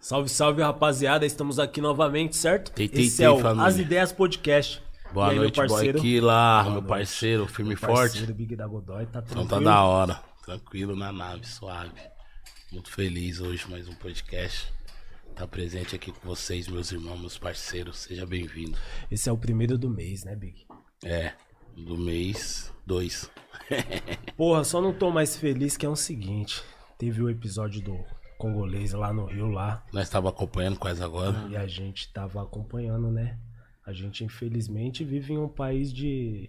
Salve, salve, rapaziada. Estamos aqui novamente, certo? Tei, tei, Esse tei, é o família. As Ideias Podcast. Boa aí, noite, meu parceiro? boy Killa, meu noite. parceiro, firme e Meu parceiro, forte. Big da Godoy, tá Então tranquilo? tá da hora. Tranquilo na nave, suave. Muito feliz hoje, mais um podcast. Tá presente aqui com vocês, meus irmãos, meus parceiros. Seja bem-vindo. Esse é o primeiro do mês, né, Big? É, do mês 2. Porra, só não tô mais feliz que é o seguinte. Teve o episódio do congolês lá no Rio, lá. Nós estava acompanhando quase agora. E a gente tava acompanhando, né? A gente, infelizmente, vive em um país de...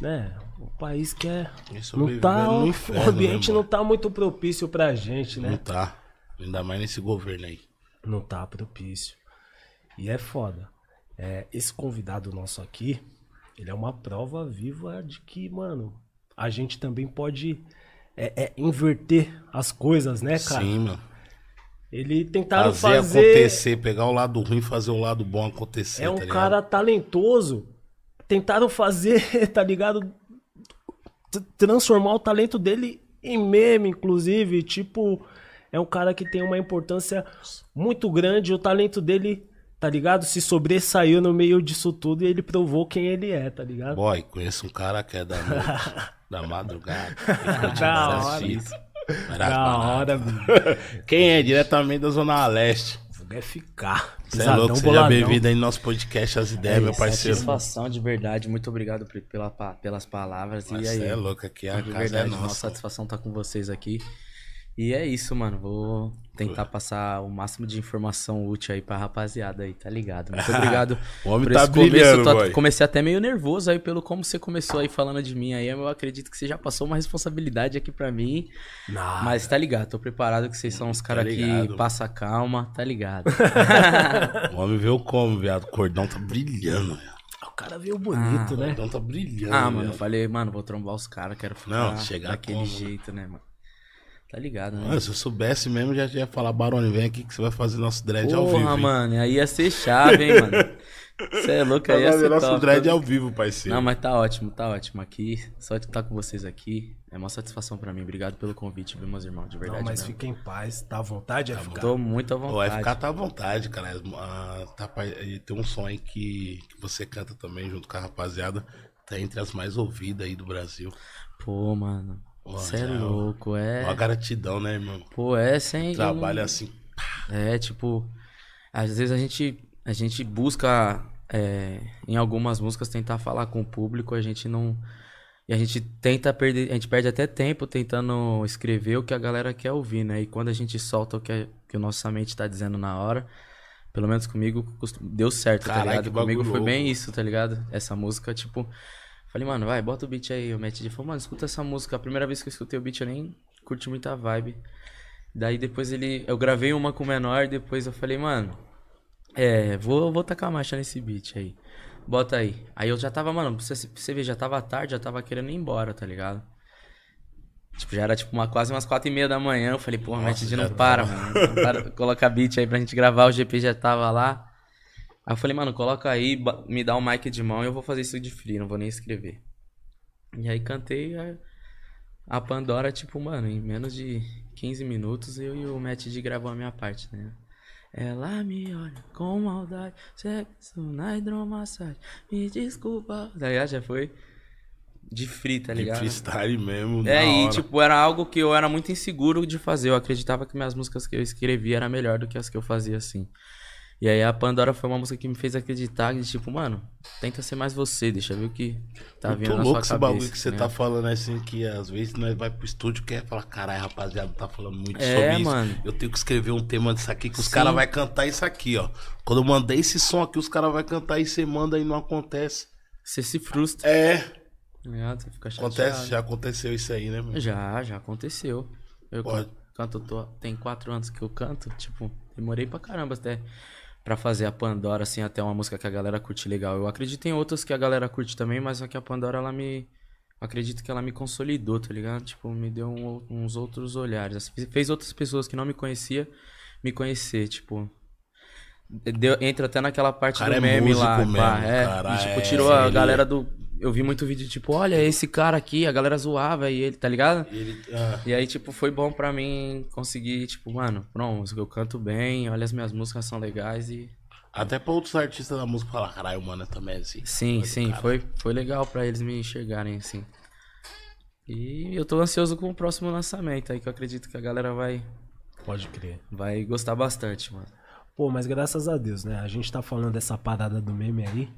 Né? Um país que é... Isso Não tá, no o inferno, ambiente né, não tá muito propício pra gente, né? Não tá. Ainda mais nesse governo aí. não tá propício. E é foda. É, esse convidado nosso aqui, ele é uma prova viva de que, mano, a gente também pode é, é, inverter as coisas, né, cara? Sim, mano. Ele tentaram Fazer, fazer. acontecer, pegar o lado ruim e fazer o lado bom acontecer. é um tá cara talentoso. Tentaram fazer, tá ligado? Transformar o talento dele em meme, inclusive. Tipo, é um cara que tem uma importância muito grande. O talento dele, tá ligado? Se sobressaiu no meio disso tudo e ele provou quem ele é, tá ligado? Boy, conheço um cara que é da noite, da madrugada. Da hora isso. Da hora. Quem é? Diretamente da Zona Leste. É ficar. Você é louco, seja bem-vindo aí no nosso podcast As Ideias, meu parceiro. Satisfação de verdade, muito obrigado pela, pelas palavras. Mas e aí, Você é louco, aqui a de casa verdade, é uma nossa. satisfação estar com vocês aqui. E é isso, mano. Vou tentar passar o máximo de informação útil aí pra rapaziada aí, tá ligado? Muito obrigado. O homem por tá esse começo. brilhando, Tô- boy. comecei até meio nervoso aí pelo como você começou aí falando de mim aí. Eu acredito que você já passou uma responsabilidade aqui pra mim. Nada. Mas tá ligado, tô preparado que vocês são uns caras Tá que passa calma, tá ligado? O homem veio como, viado? O cordão tá brilhando, viado. O cara veio bonito, O né? cordão tá brilhando, Ah, mano, eu falei, mano, vou trombar os caras, quero ficar Não, chegar daquele como, jeito, né, mano? Tá ligado, né? Mano, se eu soubesse mesmo, já ia falar, Barone, vem aqui que você vai fazer nosso dread ao vivo. Porra, hein? mano, aí ia ser chave, hein, mano? Você é louco, aí Vai ia fazer ser nosso top. dread ao vivo, parceiro. Não, mas tá ótimo, tá ótimo aqui. Só de estar com vocês aqui é uma satisfação pra mim. Obrigado pelo convite, viu, meus irmãos, de verdade Não, mas mesmo. fica em paz, tá à vontade, é ficar. Tô muito à O vontade. FK tá à vontade, cara. Ah, tá, e tem um som aí que, que você canta também junto com a rapaziada. Tá entre as mais ouvidas aí do Brasil. Pô, mano, você é é louco, é... Uma gratidão, né, irmão? Pô, é sem... Trabalha assim. É, tipo, às vezes a gente, a gente busca é, em algumas músicas tentar falar com o público, a gente não. E a gente tenta perder, a gente perde até tempo tentando escrever o que a galera quer ouvir, né? E quando a gente solta o que, a- que o nossa mente tá dizendo na hora, pelo menos comigo deu certo, tá que ligado? bagulho Comigo foi bem isso, tá ligado? Essa música, tipo, falei, mano, vai, bota o beat aí. O Matt falou, mano, escuta essa música. A primeira vez que eu escutei o beat eu nem curti muita vibe. Daí depois ele. Eu gravei uma com o menor, depois eu falei, mano. É, vou, vou tacar a marcha nesse beat aí. Bota aí. Aí eu já tava, mano, pra você, pra você ver, já tava tarde, já tava querendo ir embora, tá ligado? Tipo, já era tipo uma, quase umas quatro e meia da manhã. Eu falei, porra, Nossa, Matt já não para, mano. Não para, coloca beat aí pra gente gravar, o GP já tava lá. Aí eu falei, mano, coloca aí, me dá o mic de mão e eu vou fazer isso de free, não vou nem escrever. E aí cantei a, a Pandora, tipo, mano, em menos de 15 minutos eu e o Matt D gravou a minha parte, né? Ela me olha com maldade, sexo na hidromassagem, me desculpa. Tá ligado? Já foi de free, tá De ligado? freestyle mesmo. É, e hora. tipo, era algo que eu era muito inseguro de fazer. Eu acreditava que minhas músicas que eu escrevia era melhor do que as que eu fazia assim. E aí a Pandora foi uma música que me fez acreditar que, tipo, mano, tenta ser mais você, deixa eu ver o que tá vindo na louco sua esse cabeça. bagulho que você né? tá falando assim, que às vezes nós vai pro estúdio e quer falar, caralho, rapaziada, tá falando muito É, sobre isso. mano. Eu tenho que escrever um tema disso aqui que os caras vão cantar isso aqui, ó. Quando eu mandei esse som aqui, os caras vão cantar e você manda e não acontece. Você se frustra, É, tá ligado? Você fica chateado. acontece, já aconteceu isso aí, né, mano? Já, já aconteceu. Eu Pode. canto, tô, tem quatro anos que eu canto, tipo, demorei pra caramba até pra fazer a Pandora, assim, até uma música que a galera curte legal. Eu acredito em outras que a galera curte também, mas só que a Pandora, ela me... Acredito que ela me consolidou, tá ligado? Tipo, me deu um- uns outros olhares. assim, fez outras pessoas que não me conhecia me conhecer, tipo... Deu, entra até naquela parte do é meme lá. mesmo, pá, é, e, tipo, é, tirou a ele- galera do, eu vi muito vídeo, tipo, olha, esse cara aqui, a galera zoava e ele, tá ligado? E ele, ah, E aí, tipo, foi bom pra mim conseguir, tipo, mano, pronto, eu canto bem, olha as minhas músicas são legais e. até pra outros artistas da música falar, caralho, mano, também é assim. Sim, sim, foi, foi legal pra eles me enxergarem assim. E eu tô ansioso com o próximo lançamento aí, que eu acredito que a galera vai, Pode crer. vai gostar bastante, mano. Pô, mas graças a Deus, né? A gente tá falando dessa parada do meme aí.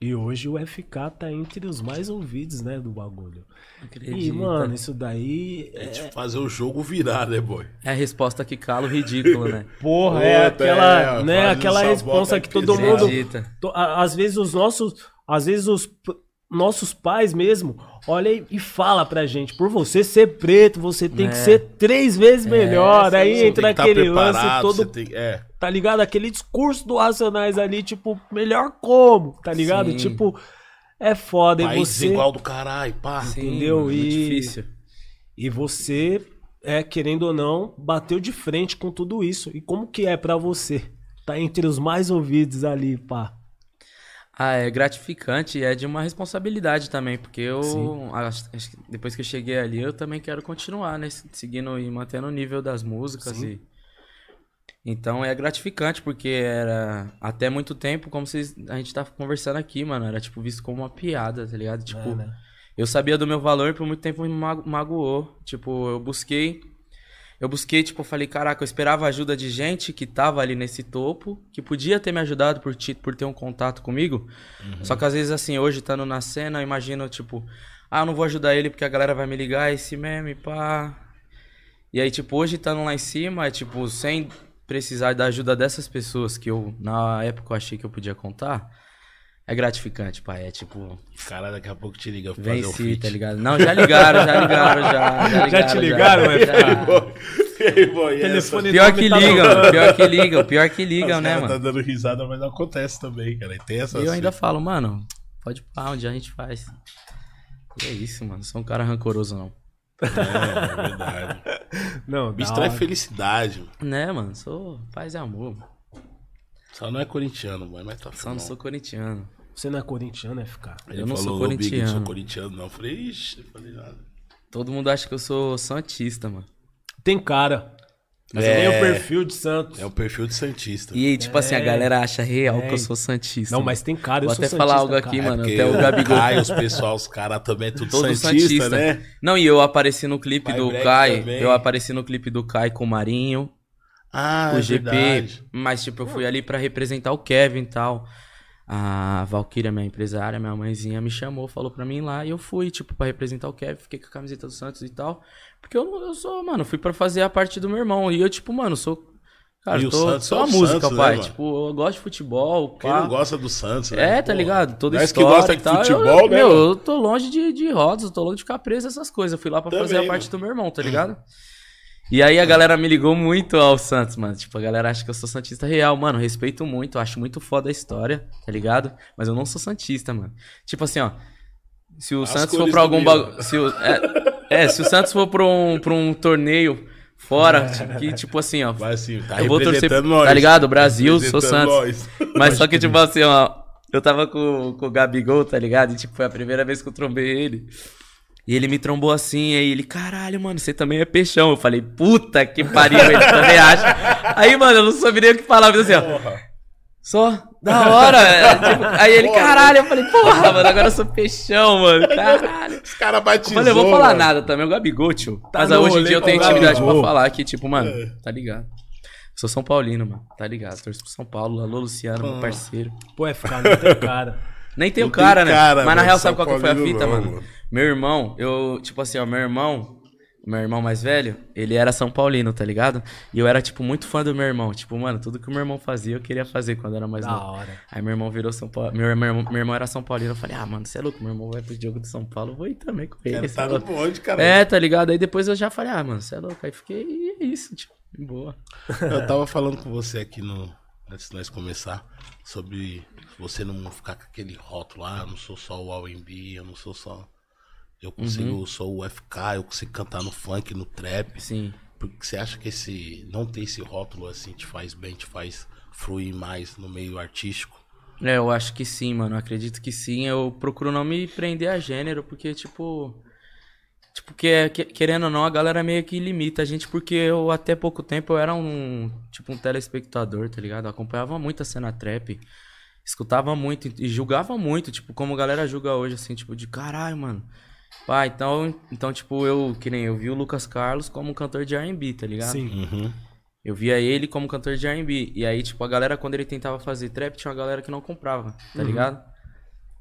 E hoje o FK tá entre os mais ouvidos, né, do bagulho. E, Acredita. mano, isso daí. É tipo fazer o jogo virar, né, boy? É a resposta que cala o ridículo, né? Porra, é aquela, é, né, aquela resposta que todo que mundo. Acredita. to- a- Às vezes os nossos. Às vezes os p- nossos pais mesmo olha e, e fala pra gente, por você ser preto, você tem que É. ser três vezes melhor. Aí Você entra que tá aquele lance todo você tem- É. tá ligado? Aquele discurso do Racionais ali, tipo, melhor como, tá ligado? Sim. Tipo, é foda. E País você, igual do caralho, pá. Sim, Entendeu? mano, E- difícil. e você, é, querendo ou não, bateu de frente com tudo isso. E como que é pra você? Tá entre os mais ouvidos ali, pá. Ah, é gratificante e é de uma responsabilidade também, porque eu, acho- acho que depois que eu cheguei ali, eu também quero continuar, né? Seguindo e mantendo o nível das músicas. Sim. E... Então é gratificante, porque era até muito tempo, como vocês, a gente tá conversando aqui, mano, era tipo visto como uma piada, tá ligado? Tipo, É, né? eu sabia do meu valor e por muito tempo me mago- magoou. Tipo, eu busquei. Eu busquei, tipo, eu falei, caraca, eu esperava ajuda de gente que tava ali nesse topo, que podia ter me ajudado por, ti- por ter um contato comigo. Só que às vezes, assim, hoje estando na cena, eu imagino, tipo, ah, eu não vou ajudar ele porque a galera vai me ligar, esse meme, pá. E aí, tipo, hoje estando lá em cima, é tipo, sem precisar da ajuda dessas pessoas que eu, na época, eu achei que eu podia contar, é gratificante, pai. É tipo, O cara daqui a pouco te liga pra fazer Venci, feat. tá ligado? Não, já ligaram, já ligaram, já. Já, ligaram, te ligaram, já, já. E aí, boy, e? Telefone Pior que tá ligam, tocando. pior que ligam, pior que ligam, Os né, caras mano? tá dando risada, mas acontece também, cara. E tem essa E eu ainda falo, mano, pode pá, onde a gente faz. E é isso, mano. Sou um cara rancoroso, não. É, é verdade. Não, Bicho traz felicidade, mano. Né, mano? Sou paz e amor. mano. Só não é corintiano, mano, mas tá Só não sou corintiano. Você não é corintiano, FK? Ele eu não sou falou, "Ô, Big, eu corintiano." sou corintiano, não. Eu falei, ixi, não falei nada. Todo mundo acha que eu sou santista, mano. Tem cara. Mas É. é. o perfil de Santos. É o perfil de Santista. E tipo assim, a É. galera acha real que É. eu sou santista. Não, mas tem cara, eu Vou sou até falar santista, algo aqui, cara. mano. porque Até o Gabigol. Caio, os pessoal, os caras também é tudo Todo Santista, santista, né? Não, e eu apareci no clipe Pai do Black Kai. também. Eu apareci no clipe do Kai com o Marinho, Ah, o é GP. verdade. Mas, tipo, eu fui ali pra representar o Kevin e tal. A Valkyria, minha empresária, minha mãezinha, me chamou, falou pra mim lá. E eu fui, tipo, pra representar o Kevin. Fiquei com a camiseta do Santos e tal. Porque eu, não- eu sou, mano, fui pra fazer a parte do meu irmão. E eu, tipo, mano, sou. Cara, E eu o tô, Santos sou é a música, Santos, né, pai. mano? tipo, eu gosto de futebol. Quem pá. não gosta do Santos, né? É, tá Porra. ligado? Toda Nós que história gosta e de tal. futebol, eu, né, Meu, eu tô longe de, de rodas, eu tô longe de ficar preso essas coisas. Eu fui lá pra fazer Também, a parte mano. do meu irmão, tá ligado? E aí a galera me ligou muito ao Santos, mano. Tipo, a galera acha que eu sou Santista real. Mano, respeito muito, acho muito foda a história, tá ligado? Mas eu não sou Santista, mano. Tipo assim, ó. Se o As Santos for pra algum bagulho. Se o- é, é, se o Santos for pra um, pra um torneio fora, tipo, que tipo assim, ó. Vai assim, tá Eu vou torcer, nós. tá ligado? Brasil, sou Santos. nós. Mas só que, tipo assim, ó, eu tava com, com o Gabigol, tá ligado? E, tipo, foi a primeira vez que eu trombei ele. E ele me trombou assim, aí ele, caralho, mano, você também é peixão. Eu falei, puta que pariu, ele também acha. Aí, mano, eu não sabia nem o que falar, mas assim, ó, Porra. só, da hora. é, tipo, aí ele, caralho, eu falei, porra, mano, agora eu sou peixão, mano, caralho. Os caras batizou, falei, eu vou falar mano. nada também, o Gabigol, tio. Tá Mas hoje em dia eu tenho o intimidade pra falar que, tipo, mano, É. tá ligado. Sou São Paulino, mano, tá ligado. Torço pro São Paulo, alô, Luciano, meu parceiro. Pô, FK não tem cara. Nem tem o cara, tem né? cara, Mas na real, sabe qual que foi a fita, não, mano? mano. Meu irmão, eu, tipo assim, ó, meu irmão, meu irmão mais velho, ele era São Paulino, tá ligado? E eu era, tipo, muito fã do meu irmão. Tipo, mano, tudo que o meu irmão fazia, eu queria fazer quando eu era mais Da novo. hora. Aí meu irmão virou São Paulo. Meu, meu, irmão- meu irmão era São Paulino. Eu falei, ah, mano, você é louco, meu irmão vai pro jogo de São Paulo, eu vou ir também com ele. Cara, tá é no bonde, cara. É, tá ligado? Aí depois eu já falei, ah, mano, você é louco. Aí fiquei, e é isso, tipo, de boa. Eu tava falando com você aqui no. Antes de nós começar, sobre você não ficar com aquele rótulo, ah, eu não sou só o R&B, eu não sou só. Eu consigo, Uhum. eu sou o FK, eu consigo cantar no funk, no trap. Sim. Porque você acha que esse. Não ter esse rótulo assim te faz bem, te faz fluir mais no meio artístico? É, eu acho que sim, mano. Acredito que sim. Eu procuro não me prender a gênero, porque, tipo. Tipo, que, que- querendo ou não, a galera meio que limita a gente, porque eu até pouco tempo eu era um. Tipo, um telespectador, tá ligado? Eu acompanhava muito a cena trap. Escutava muito e julgava muito, tipo, como a galera julga hoje, assim, tipo, de caralho, mano. Pá, então, então, tipo, eu, que nem eu vi o Lucas Carlos como um cantor de R&B, tá ligado? Sim. Uhum. Eu via ele como cantor de R&B. E aí, tipo, a galera, quando ele tentava fazer trap, tinha uma galera que não comprava, tá ligado?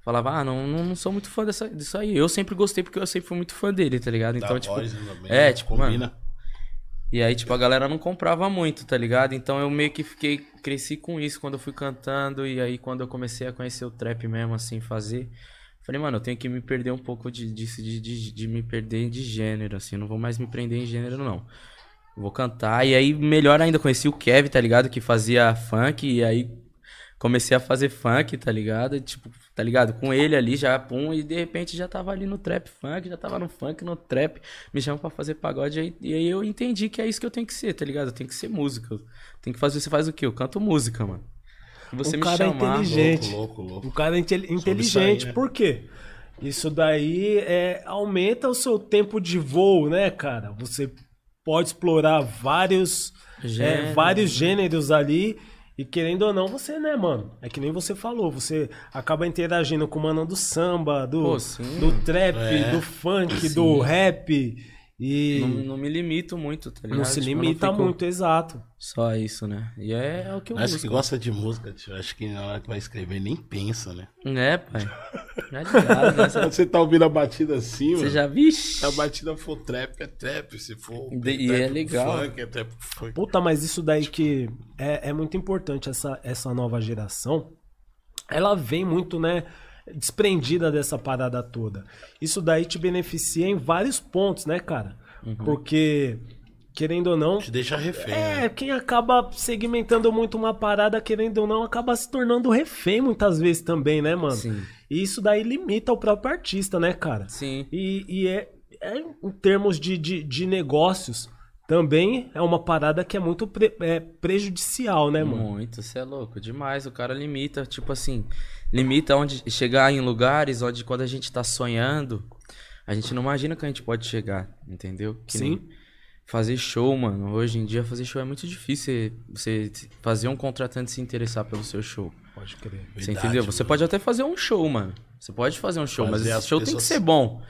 Falava, ah, não, não, não sou muito fã dessa, disso aí. Eu sempre gostei porque eu sempre fui muito fã dele, tá ligado? Então, da tipo... voz também, é, né? tipo, combina. mano, E aí, tipo, a galera não comprava muito, tá ligado? Então eu meio que fiquei, cresci com isso quando eu fui cantando. E aí, quando eu comecei a conhecer o trap mesmo, assim, fazer. Falei, mano, eu tenho que me perder um pouco de, disso, de, de, de me perder de gênero, assim. Não vou mais me prender em gênero, não. Vou cantar. E aí, melhor ainda, conheci o Kevin, tá ligado? Que fazia funk. E aí, comecei a fazer funk, tá ligado? E, Tipo, tá ligado? Com ele ali já, pum, e de repente já tava ali no trap funk, já tava no funk, no trap, me chamam pra fazer pagode, aí, e aí eu entendi que é isso que eu tenho que ser, tá ligado? Eu tenho que ser música. Tenho que fazer, você faz o quê? Eu canto música, mano. E você O me cara é chamar. inteligente. Louco, louco, louco. O cara é inte- inteligente, né? por quê? Isso daí é, aumenta o seu tempo de voo, né, cara? Você pode explorar vários, é, Gêneros. vários gêneros ali. E querendo ou não, você, né, mano? É que nem você falou, você acaba interagindo com o mano do samba, do, Pô, sim. do trap, É. do funk, do rap. E Não, não, não me limito muito, tá ligado? se Tipo, não limita fico muito, exato. Só isso, né? E é, é o que eu Mas que gosta de música, tio, acho que na hora que vai escrever nem pensa, né? É, pai. Já ligado, né? Você- Quando você tá ouvindo a batida assim, Você mano, já viu? se a batida for trap, é trap. Se for De- e trap é legal. funk, é trap funk. Puta, mas isso daí que é, é muito importante, essa, essa nova geração. Ela vem muito, né, desprendida dessa parada toda. Isso daí te beneficia em vários pontos, né, cara? Porque, querendo ou não, Te deixa refém, né? é, quem acaba segmentando muito uma parada, querendo ou não, acaba se tornando refém muitas vezes também, né, mano? Sim. E isso daí limita o próprio artista, né, cara? Sim. E, e é, é em termos de, de, de negócios, também é uma parada que é muito pre- é, prejudicial, né, mano? Muito, você é louco, demais. O cara limita, tipo assim, limita onde chegar em lugares onde quando a gente tá sonhando, a gente não imagina que a gente pode chegar, entendeu? Que Sim. Fazer show, mano. Hoje em dia fazer show é muito difícil. Você você fazer um contratante se interessar pelo seu show. Pode crer. Você Verdade, entendeu? Você mano. pode até fazer um show, mano. Você pode fazer um show, mas Fazer esse as show tem que pessoas- ser bom.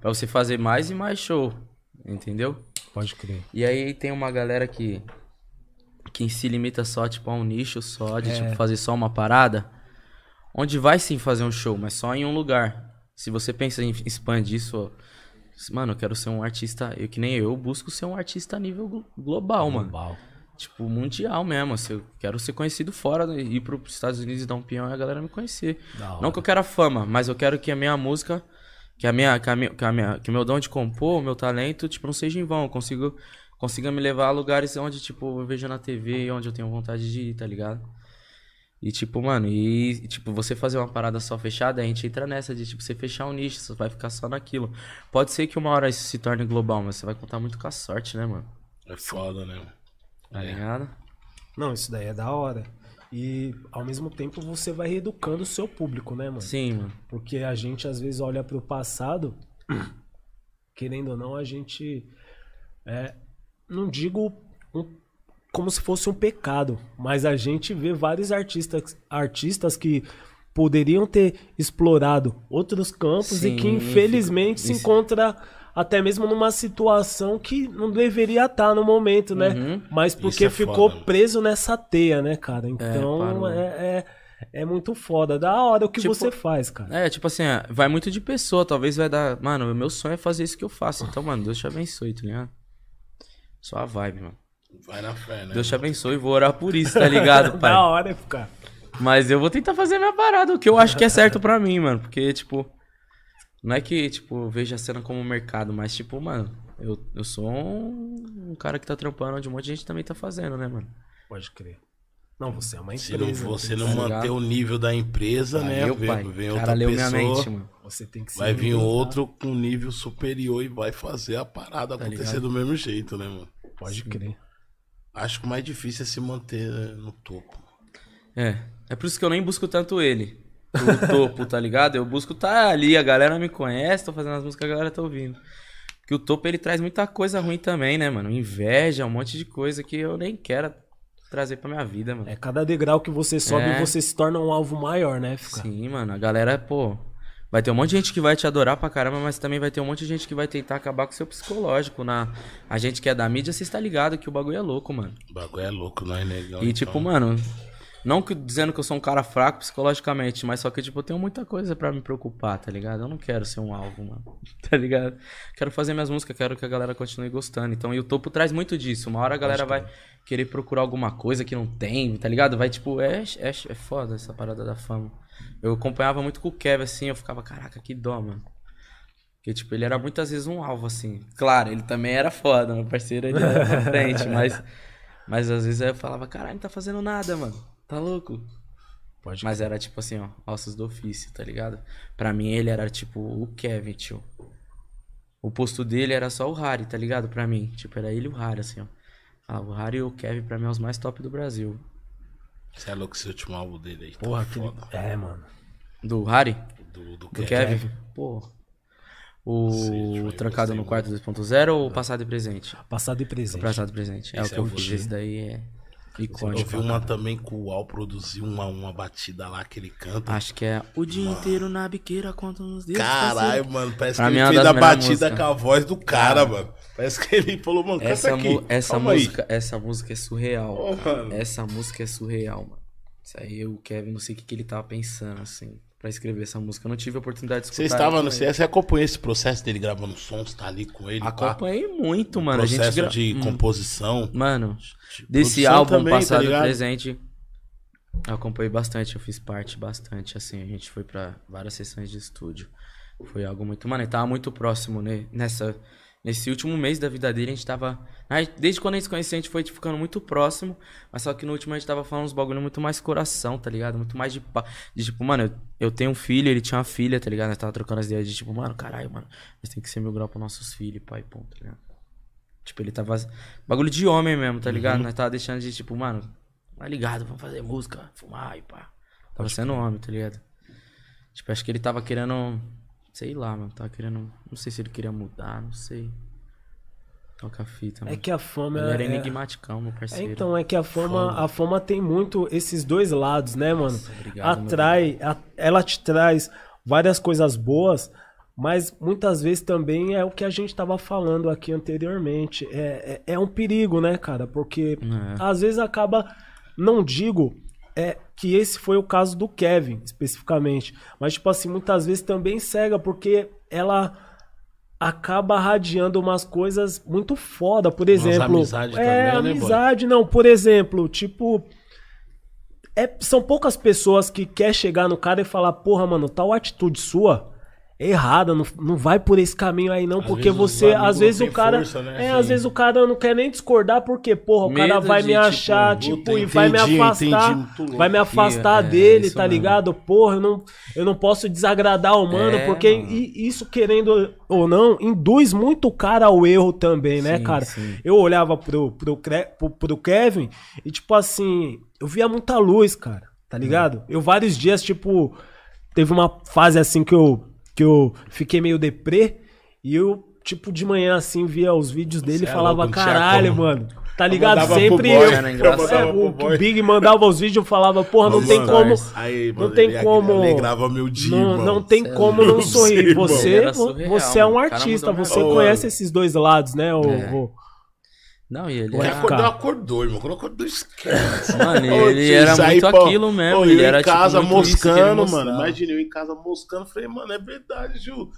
Pra você fazer mais e mais show. Entendeu? Pode crer. E aí tem uma galera que que se limita só tipo a um nicho só de tipo fazer só uma parada, onde vai sim fazer um show, mas só em um lugar. Se você pensa em expandir isso, mano, eu quero ser um artista, eu que nem eu, eu busco ser um artista a nível glo- global, mano. Global. Tipo, mundial mesmo. assim, eu quero ser conhecido fora, né, ir para os Estados Unidos e dar um peão e a galera me conhecer. Não que eu quero a fama, mas eu quero que a minha música, que a minha, que a minha, que, a minha- que o meu dom de compor, o meu talento, tipo, não seja em vão. Eu consigo, consiga me levar a lugares onde, tipo, eu vejo na TV, onde eu tenho vontade de ir, tá ligado? E tipo, mano, e tipo, você fazer uma parada só fechada, a gente entra nessa de tipo, você fechar um nicho, você vai ficar só naquilo. Pode ser que uma hora isso se torne global, mas você vai contar muito com a sorte, né, mano? É foda, né? Tá ligado? Não, isso daí é da hora. E ao mesmo tempo você vai reeducando o seu público, né, mano? Sim, mano. Porque a gente às vezes olha pro passado, querendo ou não, a gente é, não digo um- como se fosse um pecado, mas a gente vê vários artistas, artistas que poderiam ter explorado outros campos e que Sim, infelizmente se encontra até mesmo numa situação que não deveria estar no momento, né? Uhum. Mas porque é ficou foda, mano. preso nessa teia, né, cara? Então parou. é, é, é muito foda. Da hora o que Tipo, você faz, cara. É, tipo assim, é, vai muito de pessoa. Talvez vai dar. Mano, o meu sonho é fazer isso que eu faço. Então, mano, Deus te abençoe, tá ligado? Só a vibe, mano. Vai na fé, né? Deus te abençoe e vou orar por isso, tá ligado, pai? Da hora, cara. Mas eu vou tentar fazer minha parada, o que eu acho que é certo pra mim, mano. Porque, tipo. Não é que, tipo, eu vejo a cena como mercado, mas, tipo, mano, eu, eu sou um, um cara que tá trampando onde um monte de gente também tá fazendo, né, mano? Pode crer. Não, você é uma Se empresa. não, você tem não Tá manter ligado? o nível da empresa, né? Meu vem, pai, vem outra cara leu pessoa, minha mente, mano. Você tem que se vai vir outro com um nível superior e vai fazer a parada acontecer ligado? do mesmo jeito, né, mano? Pode crer. Acho que o mais difícil é se manter né, no topo. É, É por isso que eu nem busco tanto ele. O topo, tá ligado? Eu busco tá ali, a galera me conhece, tô fazendo as músicas, a galera tá ouvindo. Porque o topo ele traz muita coisa ruim também, né, mano? Inveja, um monte de coisa que eu nem quero trazer pra minha vida, mano. É cada degrau que você sobe, É. você se torna um alvo maior, né? Fica. Sim, mano, a galera, pô. Vai ter um monte de gente que vai te adorar pra caramba, mas também vai ter um monte de gente que vai tentar acabar com o seu psicológico. Na... A gente que é da mídia, você está ligado que o bagulho é louco, mano. O bagulho é louco, não é negão. E tipo, mano, não que, dizendo que eu sou um cara fraco psicologicamente, mas só que, tipo, eu tenho muita coisa pra me preocupar, tá ligado? Eu não quero ser um alvo, mano. Tá ligado? Quero fazer minhas músicas, quero que a galera continue gostando. Então, e o topo traz muito disso. Uma hora a galera vai querer procurar alguma coisa que não tem, tá ligado? Vai, tipo, é, é, é foda essa parada da fama. Eu acompanhava muito com o Kevin, assim, eu ficava, caraca, que dó, mano. Porque, tipo, ele era muitas vezes um alvo, assim. Claro, ele também era foda, meu parceiro, ele era pra frente, mas... Mas às vezes eu falava, caralho, não tá fazendo nada, mano. Tá louco? Pode Mas era tipo assim, ó, ossos do ofício, tá ligado? Pra mim ele era tipo o Kevin, tio. O posto dele era só o Harry, tá ligado? Pra mim. Tipo, era ele e o Harry, assim, ó. Ah, o Harry e o Kevin pra mim é os mais top do Brasil. Você é louco esse último álbum dele aí. Porra, tá aquele... foda. É, mano. Do Harry? Do, do, Do Kevin. Kevin? Pô. O eu Trancado no Quarto 2.0 ou Passado e Presente? Passado e presente. Passado e Presente. É Esse o que é eu fiz. Esse daí é Eu icônico. vi uma também que o Al produziu uma, uma batida lá que ele canta. Acho que é o dia inteiro na biqueira conta uns dias. Caralho, mano, parece Pra que ele é fez a batida músicas. com a voz do cara, mano. Parece que ele falou, mano, canta Essa, aqui. essa calma aí. música, essa música é surreal. Mano. Essa música é surreal, mano. Isso aí o Kevin, não sei o que, que ele tava pensando, assim, pra escrever essa música. Eu não tive a oportunidade de escutar. Você estava no. CS, você acompanhou esse processo dele gravando sons, tá ali com ele? Acompanhei muito, O mano. Gente processo gra... de Hum, composição. Mano, de desse álbum também, tá passado e ligado? presente, eu acompanhei bastante, eu fiz parte bastante, assim, a gente foi pra várias sessões de estúdio. Foi algo muito, mano, ele tava muito próximo, né, nessa, nesse último mês da vida dele, a gente tava, aí, desde quando a gente se conheceu, a gente foi ficando muito próximo, mas só que no último a gente tava falando uns bagulho muito mais coração, tá ligado, muito mais de, pa- de tipo, mano, eu, eu tenho um filho, ele tinha uma filha, tá ligado, nós tava trocando as ideias de tipo, mano, caralho, mano, nós tem que ser mil grau pros nossos filhos, pai, ponto, tá ligado. Tipo, ele tava. Bagulho de homem mesmo, tá ligado? Nós tava deixando de, tipo, mano, tá ligado, vamos fazer música, fumar e pá. Tava sendo homem, tá ligado? Tipo, acho que ele tava querendo. Sei lá, mano. Tava querendo. Não sei se ele queria mudar, não sei. Toca a fita, mano. É que a fama Ele era é- enigmaticão, meu É, parceiro. então, é que a fama, a fama tem muito esses dois lados, né, mano? obrigado, meu Atrai, a- ela te traz várias coisas boas, mas muitas vezes também é o que a gente tava falando aqui anteriormente. É, é, é um perigo, né, cara? Porque É. às vezes acaba, não digo é que esse foi o caso do Kevin, especificamente, mas tipo assim, muitas vezes também cega, porque ela acaba radiando umas coisas muito foda, por exemplo. amizade é, também, né, amizade, não, por exemplo, tipo. é- são poucas pessoas que quer chegar no cara e falar, porra, mano, tal atitude sua é errada, não, não vai por esse caminho aí não, Às porque você, às vezes o cara, força, né? é, Sim. às vezes o cara não quer nem discordar porque, porra, o cara Medo vai de, me tipo, achar, puta, tipo, e vai me entendi, afastar, entendi, vai me afastar É, dele, tá mesmo. ligado? Porra, eu não, eu não posso desagradar o mano, É, porque mano. isso querendo ou não, induz muito o cara ao erro também, né, Sim, cara? sim. Eu olhava pro, pro, pro, pro Kevin e, tipo assim, eu via muita luz, cara, tá ligado? Eu vários dias, tipo, teve uma fase assim que eu, que eu fiquei meio deprê e eu, tipo, de manhã assim, via os vídeos dele e é falava, não caralho, como. mano. Tá ligado? pro Sempre boy, eu. era engraçado. É, Eu mandava o, boy. Big mandava os vídeos, eu falava, porra, não Ô, tem mano, como. Aí, Não mano, tem ele como. alegrava meu dia, Não, não tem Cê é como louco. não sorrir. Irmão. Você, surreal, você é um artista, você conhece esses dois lados, né, ô, É. ô? Não, e ele Ele era. acordou, acordou, irmão. Quando acordou, esquece. Mano, Ô, ele tio, era aí, muito pô, aquilo mesmo. ô, ele eu era em casa tipo, que ele moscando, mano. Imagina eu em casa moscando. Falei, mano, é verdade, tio.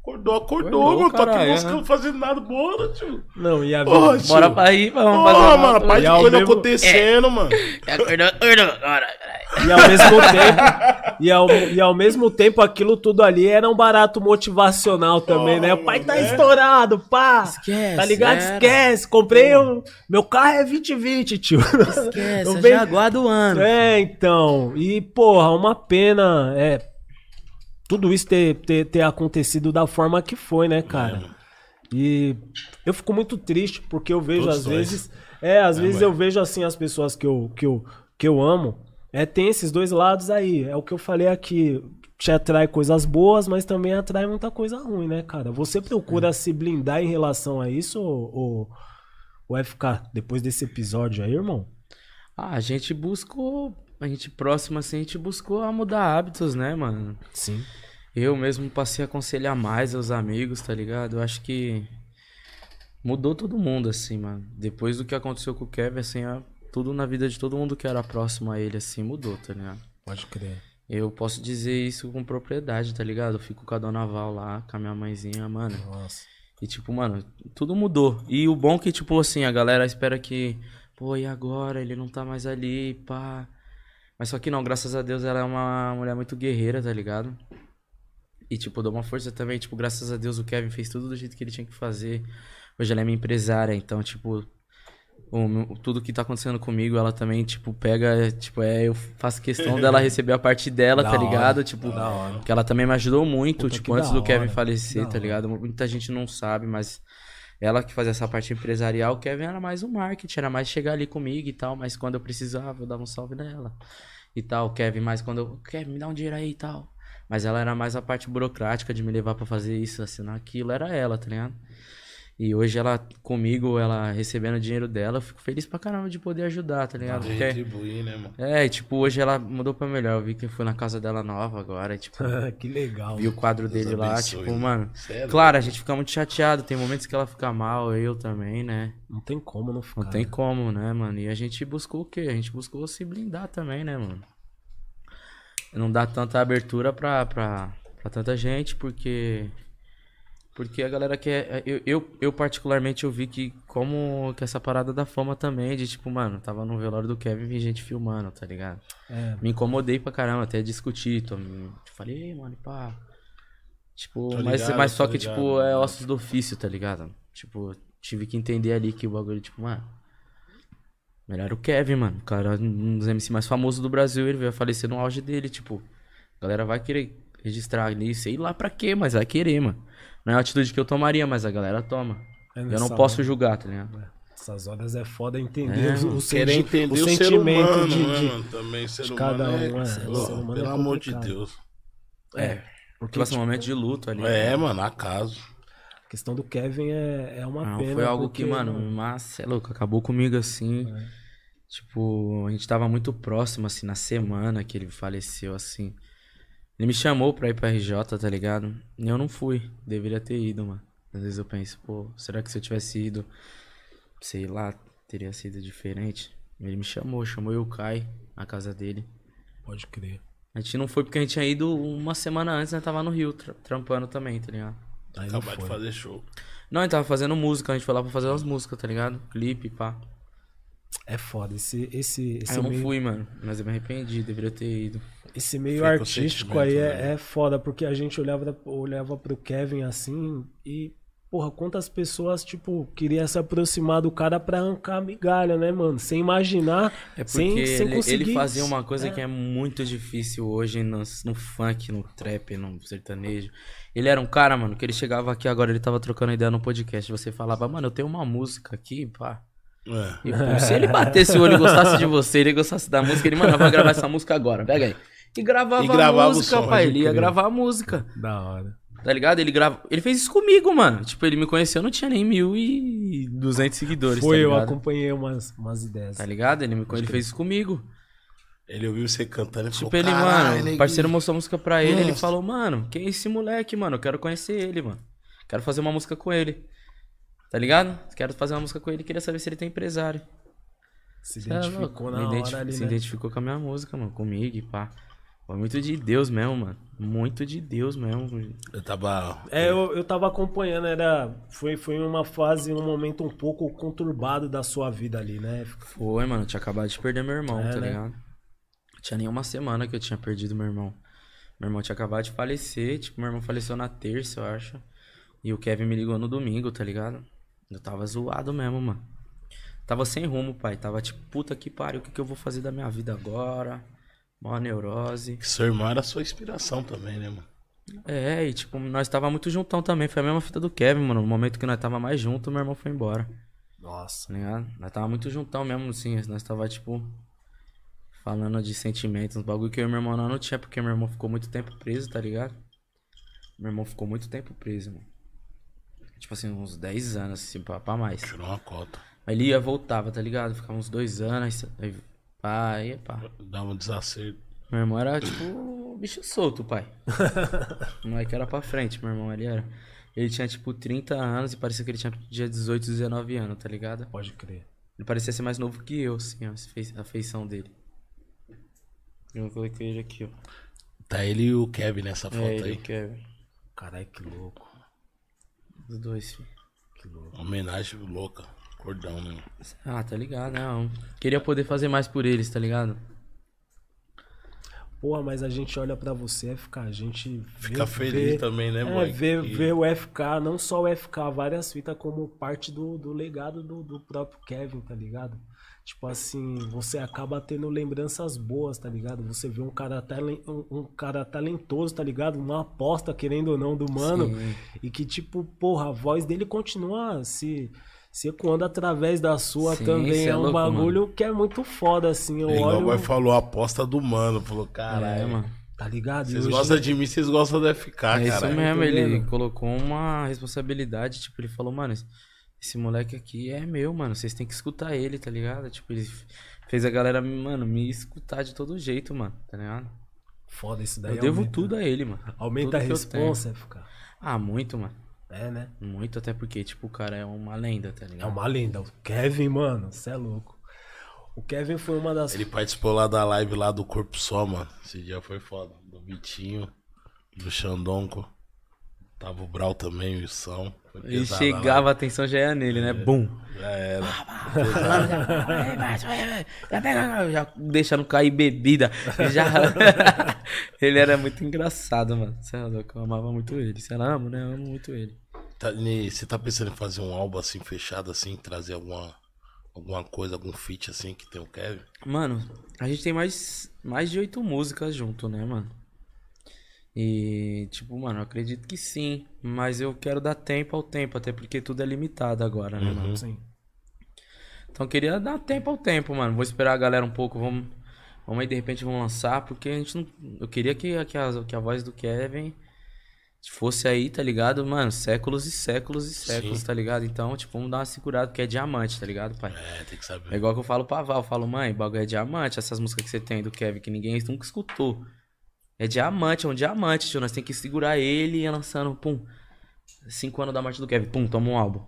Acordou, acordou, Acordou, mano. Tô aqui caralho, moscando, é. fazendo nada. Bora, tio. Não, e a Porra, vida. tio. Bora pra ir, vamos Porra, fazer uma mano, parte de coisa mesmo- acontecendo, mano. Acordou, acordou agora, caralho. E ao mesmo tempo, e ao, e ao mesmo tempo, aquilo tudo ali era um barato motivacional também, Oh, né? O pai tá é. estourado, pá! Esquece, Tá ligado? era. Esquece. Comprei um. Meu carro é 2020, tio. Esquece, Não é vem- Jaguar do ano. É, então. E, porra, uma pena. É. Tudo isso ter, ter, ter acontecido da forma que foi, né, cara? E eu fico muito triste porque eu vejo Todos às vezes. É, às É, vezes ué. eu vejo assim as pessoas que eu, que eu, que eu amo É, tem esses dois lados aí. É o que eu falei aqui. Te atrai coisas boas, mas também atrai muita coisa ruim, né, cara? Você procura se blindar em relação a isso, ou, ou FK, depois desse episódio aí, irmão? Ah, a gente buscou. A gente próximo assim, a gente buscou a mudar hábitos, né, mano? Sim. Eu mesmo passei a aconselhar mais aos amigos, tá ligado? Eu acho que mudou todo mundo, assim, mano. Depois do que aconteceu com o Kevin, assim, a- tudo na vida de todo mundo que era próximo a ele, assim, mudou, tá ligado? Pode crer. Eu posso dizer isso com propriedade, tá ligado? Eu fico com a dona Val lá, com a minha mãezinha, mano. Nossa. E tipo, mano, tudo mudou. E o bom que, tipo, assim, a galera espera que, pô, e agora? Ele não tá mais ali, pá. Mas só que não, graças a Deus ela é uma mulher muito guerreira, tá ligado? E, tipo, dou uma força também, tipo, graças a Deus o Kevin fez tudo do jeito que ele tinha que fazer. Hoje ela é minha empresária, então, tipo, o tudo que tá acontecendo comigo, ela também, tipo, pega, tipo, é, eu faço questão dela receber a parte dela, tá hora, ligado? Tipo, da hora. porque ela também me ajudou muito, Puta, tipo, que antes do Kevin hora, falecer, da tá ligado? Muita gente não sabe, mas ela que fazia essa parte empresarial, o Kevin era mais o marketing, era mais chegar ali comigo e tal, mas quando eu precisava, eu dava um salve nela. E tal, o Kevin mais quando eu, Kevin, me dá um dinheiro aí e tal. Mas ela era mais a parte burocrática de me levar pra fazer isso, assinar aquilo, era ela, tá ligado? E hoje ela comigo, ela recebendo o dinheiro dela, eu fico feliz pra caramba de poder ajudar, tá ligado? De Porque- retribuir, né, mano? é, e, tipo, hoje ela mudou pra melhor. Eu vi que eu fui na casa dela nova agora, tipo, que legal. vi o quadro Deus dele lá, abençoe, tipo, né? mano. Sério? Claro, a gente fica muito chateado. Tem momentos que ela fica mal, eu também, né? Não tem como não ficar. Não tem como, né, mano? E a gente buscou o quê? A gente buscou se blindar também, né, mano? Não dá tanta abertura pra, pra, pra tanta gente, porque. Porque a galera quer. Eu, eu, eu, particularmente, eu vi que como que essa parada da fama também, de tipo, mano, tava no velório do Kevin e vi gente filmando, tá ligado? É, Me incomodei pra caramba, até discuti. Tô, falei, "Ei, mano, pá. Tipo, Tô mas, ligado, mas só que, ligado, tipo, é ossos do ofício, tá ligado? Tipo, tive que entender ali que o bagulho, tipo, mano. Melhor o Kevin, mano. O cara, um dos MC mais famosos do Brasil, ele veio a falecer no auge dele, tipo. A galera vai querer registrar ali, sei lá pra quê, mas vai querer, mano. Não é a atitude que eu tomaria, mas a galera toma. é Eu não posso hora- julgar, tá ligado? Essas horas é foda entender É, o, o, Querer entender o o, ser sentimento humano, de, né, de- mano? Também ser de humano cada é... um, é. O ser humano pelo é amor de. Deus. É. Porque, Tipo assim, um momento de luto ali. É, né? mano, acaso. a questão do Kevin é, é uma Não, pena. foi algo porque, que, mano, mas é louco, acabou comigo assim. Tipo, a gente tava muito próximo, assim, na semana que ele faleceu, assim. Ele me chamou pra ir pra RJ, tá ligado? E eu não fui. Deveria ter ido, mano. Às vezes eu penso, pô, será que se eu tivesse ido, sei lá, teria sido diferente? Ele me chamou, chamou eu e o Kai na casa dele. Pode crer. A gente não foi porque a gente tinha ido uma semana antes, né? Tava no Rio, tra- trampando também, tá ligado? Aí não Acabar de fazer show. Não, a gente tava fazendo música, a gente foi lá pra fazer umas músicas, tá ligado? Clipe, pá. É foda. Esse, esse, esse Aí eu não meio, fui, mano. Mas eu me arrependi, deveria ter ido. Esse meio Foi com artístico aí né? é, é foda, porque a gente olhava, olhava pro Kevin assim e, porra, quantas pessoas, tipo, queria se aproximar do cara pra arrancar a migalha, né, mano? Sem imaginar, É porque sem, sem ele, conseguir. ele fazia uma coisa É. que é muito difícil hoje no, no funk, no trap, no sertanejo. Ele era um cara, mano, que ele chegava aqui agora, ele tava trocando ideia no podcast. Você falava, mano, eu tenho uma música aqui, pá. É. E, pô, se ele batesse o olho e gostasse de você, ele gostasse da música, ele, mano, eu vou gravar essa música agora, pega aí. E gravava, E gravava música, som, pai. Ele ia gravar a música. Da hora. Tá ligado? Ele grava. Ele fez isso comigo, mano. Tipo, ele me conheceu, não tinha nem mil e duzentos seguidores. Foi, tá eu acompanhei umas, umas ideias. Tá ligado? Ele, me, ele fez isso comigo. Ele ouviu você cantando e Tipo, falou, ele, "Caralho, mano, o neguinho." parceiro mostrou a música pra ele, ele Nossa. falou, mano, quem é esse moleque, mano? Eu quero conhecer ele, mano. Quero fazer uma música com ele. Tá ligado? Quero fazer uma música com ele, queria saber se ele tem empresário. Se é identificou louco. na Me hora identifi- ali, Se né? identificou com a minha música, mano, comigo e pá. Foi muito de Deus mesmo, mano. Muito de Deus mesmo. Eu tava... É, eu, eu tava acompanhando, era. Foi, foi uma fase, um momento um pouco conturbado da sua vida ali, né? Foi, mano. Eu tinha acabado de perder meu irmão, É, tá né? ligado? Tinha nem uma semana que eu tinha perdido meu irmão. Meu irmão tinha acabado de falecer. Tipo, meu irmão faleceu na terça, eu acho. E o Kevin me ligou no domingo, tá ligado? Eu tava zoado mesmo, mano. Tava sem rumo, pai. Tava tipo, puta que pariu, o que, que eu vou fazer da minha vida agora? Mó neurose. Que seu irmão era sua inspiração também, né, mano? É, e tipo, nós tava muito juntão também. Foi a mesma fita do Kevin, mano. No momento que nós tava mais junto, meu irmão foi embora. Nossa. Tá ligado? Nós tava muito juntão mesmo, assim. Nós tava, tipo. Falando de sentimentos, uns bagulho que eu e meu irmão não, não tinha, porque meu irmão ficou muito tempo preso, tá ligado? Meu irmão ficou muito tempo preso, mano. Tipo assim, uns 10 anos, assim, pra, pra mais. Tirou uma cota. Aí ele ia, voltava, tá ligado? Ficava uns dois anos, aí aí pá. Dá um desacerto. Meu irmão era tipo bicho solto, pai. o moleque era pra frente, meu irmão, ele era. Ele tinha tipo 30 anos e parecia que ele tinha dia 18, 19 anos, tá ligado? Pode crer. Ele parecia ser mais novo que eu, assim, ó, a feição dele. Eu coloquei ele aqui, ó. Tá ele e o Kevin nessa foto é, ele aí. e o Kevin. Caralho, que louco. Os dois, filho. Que louco. Homenagem louca. Cordão, né? Ah, tá ligado, né? Eu Queria poder fazer mais por eles, tá ligado? Porra, mas a gente olha pra você, FK, a gente Fica vê- feliz vê- também, né, é, boy? ver, Que- ver o FK, não só o FK, várias fitas como parte do, do legado do, do próprio Kevin, tá ligado? Tipo assim, você acaba tendo lembranças boas, tá ligado? Você vê um cara, talen- um, um cara talentoso, tá ligado? Uma aposta, querendo ou não, do mano. Sim. E que, tipo, porra, a voz dele continua se, se ecoando através da sua Sim, também. é É um louco, bagulho que é muito foda, assim. Eu É Igual o olho. boy falou, a aposta do mano. Falou, É, caralho. mano. Tá ligado? Vocês hoje- gostam de mim, vocês gostam do FK, É isso cara. mesmo, ele colocou uma responsabilidade, tipo, ele falou, mano, esse moleque aqui é meu, mano, vocês têm que escutar ele, tá ligado? Tipo, ele fez a galera, mano, me escutar de todo jeito, mano, tá ligado? Foda isso daí. Eu devo aumenta- tudo a ele, mano. Aumenta a Tudo tenho. responsa, FK. Ah, muito, mano. É, né? Muito, até porque, tipo, o cara é uma lenda, tá É ligado? uma lenda. O Kevin, mano, você é louco. O Kevin foi uma das. Ele participou lá da live lá do Corpo Só, mano. Esse dia foi foda. Do Vitinho, do Xandonco. Tava o Brau também, o pesada a chegava, a atenção já ia nele, né? Bum. Já era. Já deixando cair bebida. Já... ele era muito engraçado, mano. Você é louco, eu amava muito ele. Você ama, né? Eu amo muito ele. Tá, Você tá pensando em fazer um álbum assim, fechado assim, trazer alguma, alguma coisa, algum feat assim que tem o Kevin? Mano, a gente tem mais, mais de oito músicas junto, né, mano? E, tipo, mano, eu acredito que sim. Mas eu quero dar tempo ao tempo, até porque tudo é limitado agora, né, mano? Sim. Então eu queria dar tempo ao tempo, mano. Vou esperar a galera um pouco, vamos, vamos aí de repente vamos lançar, porque a gente não. Eu queria que, que, a, que a voz do Kevin fosse aí, tá ligado? Mano, séculos e séculos e séculos, Sim. tá ligado? Então, tipo, vamos dar uma segurada, porque é diamante, tá ligado, pai? É, tem que É saber. igual que eu falo pra Val, eu falo, mãe, bagulho é diamante, essas músicas que você tem do Kevin, que ninguém nunca escutou. É diamante, é um diamante, tio. Nós tem que segurar ele e ir lançando, pum. Cinco anos da morte do Kevin, pum, toma um álbum.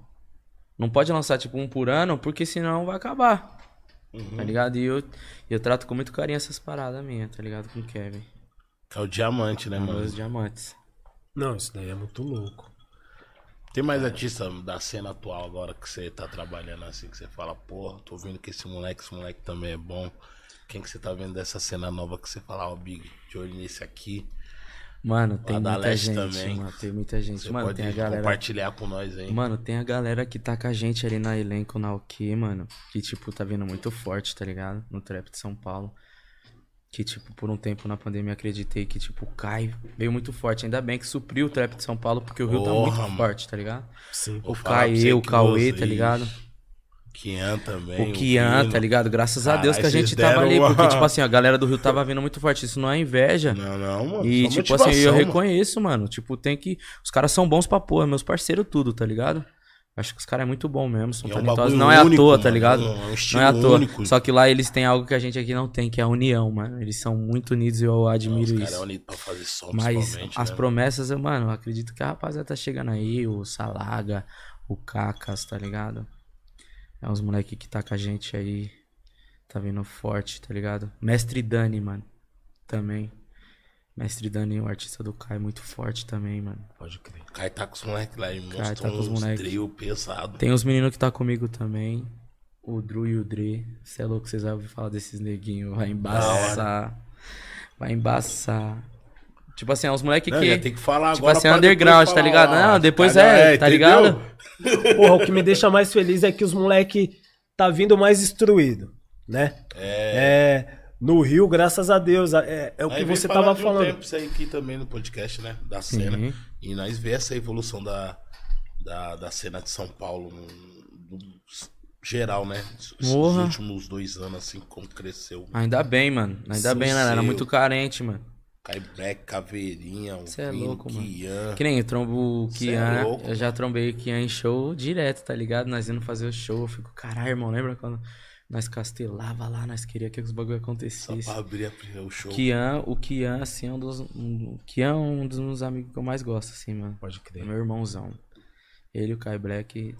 Não pode lançar, tipo, um por ano, porque senão vai acabar. Tá ligado? E eu, eu trato com muito carinho essas paradas minhas, tá ligado? Com o Kevin. É o diamante, né, mano? Os diamantes. Não, isso daí é muito louco. Tem mais artista da cena atual agora que você tá trabalhando assim, que você fala, porra, tô vendo que esse moleque, esse moleque também é bom. Quem que você tá vendo dessa cena nova que você fala, ó, Big, de olho nesse aqui. Mano, tem muita gente, também. mano. Tem muita gente. Você mano, pode tem a galera. compartilhar com nós aí. Mano, tem a galera que tá com a gente ali na elenco, na OK, mano. Que, tipo, tá vindo muito forte, tá ligado? No trap de São Paulo. Que, tipo, por um tempo na pandemia acreditei que, tipo, o Kai veio muito forte. Ainda bem que supriu o trap de São Paulo, porque o Rio tá Porra, muito mano. forte, tá ligado? Sim. O eu, o Cauê, tá ligado? Kian também. O Kian, tá ligado? Graças a Deus que a gente tava ali. uma- Porque, tipo assim, a galera do Rio tava vindo muito forte. Isso não é inveja. Não, não, mano. E, tipo assim, eu mano. reconheço, mano. Tipo, tem que. Os caras são bons pra porra, meus parceiros, tudo, tá ligado? Acho que os caras é muito bom mesmo, são E é um talentosos. não é à toa, tá mano, ligado? é um não é à toa. único. Só que lá eles têm algo que a gente aqui não tem, que é a união, mano. Eles são muito unidos e eu Os admiro caras é isso. unido pra fazer som, Mas as né, promessas, mano, eu acredito que a rapaziada tá chegando aí, o Salaga, o Cacas, tá ligado? É uns moleque que tá com a gente aí, tá vindo forte, tá ligado? Mestre Dani, mano, também. Mestre Dani, o artista do Kai, muito forte também, mano. Pode crer. O Kai tá com os moleques lá e Kai tá com os uns moleque. trio pesado. Tem os meninos que tá comigo também, o Dru e o Dre. Cê é louco, vocês vão ouvir falar desses neguinhos, vai embaçar. Vai embaçar. Tipo assim, é uns moleque Não, que... tem que falar Tipo agora assim, pra underground, tá ligado? falar, Não, depois cara, é, tá entendeu? ligado? Porra, o que me deixa mais feliz é que os moleque tá vindo mais instruído, né? É. no Rio, graças a Deus. É, é o que Aí vem você falar tava de um falando. tempo isso aí aqui também no podcast, né? Da cena. Sim. E nós vê essa evolução da, da, da cena de São Paulo. no- do- geral, né? Esses Porra. últimos dois anos, assim, como cresceu. Ainda bem, mano. Ainda bem, né? Era muito carente, mano. Black, Caveirinha, o Cê é louco, mano. Kian. Que nem eu trombo o é Kian. louco, eu já trombei o Kian em show direto, tá ligado? Nós indo fazer o show. Eu fico, caralho, irmão, lembra quando nós castelava lá, nós queria que os bagulho Só acontecesse. pra abrir a- o show. Kian, o Kian, assim, é um dos. Um, o Kian é um dos meus amigos que eu mais gosto, assim, mano. Pode É crer. meu irmãozão. Ele e o Kai Black.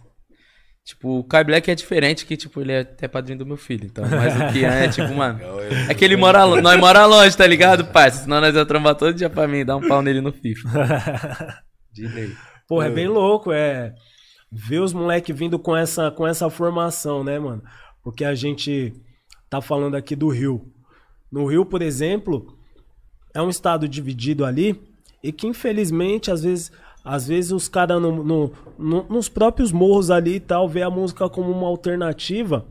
Tipo, o Kai Black é diferente que, tipo, ele é até padrinho do meu filho. Então, mas o Kian é tipo, mano. É que ele mora longe. Nós mora longe, tá ligado, parça? Senão nós ia trombar todo dia pra mim, dar um pau nele no FIFA. De lei. Pô, é bem louco, é. Ver os moleques vindo com essa, com essa formação, né, mano? Porque a gente tá falando aqui do Rio. No Rio, por exemplo, é um estado dividido ali e que infelizmente, às vezes, às vezes os caras no, no- no- nos próprios morros ali e tal, vê a música como uma alternativa.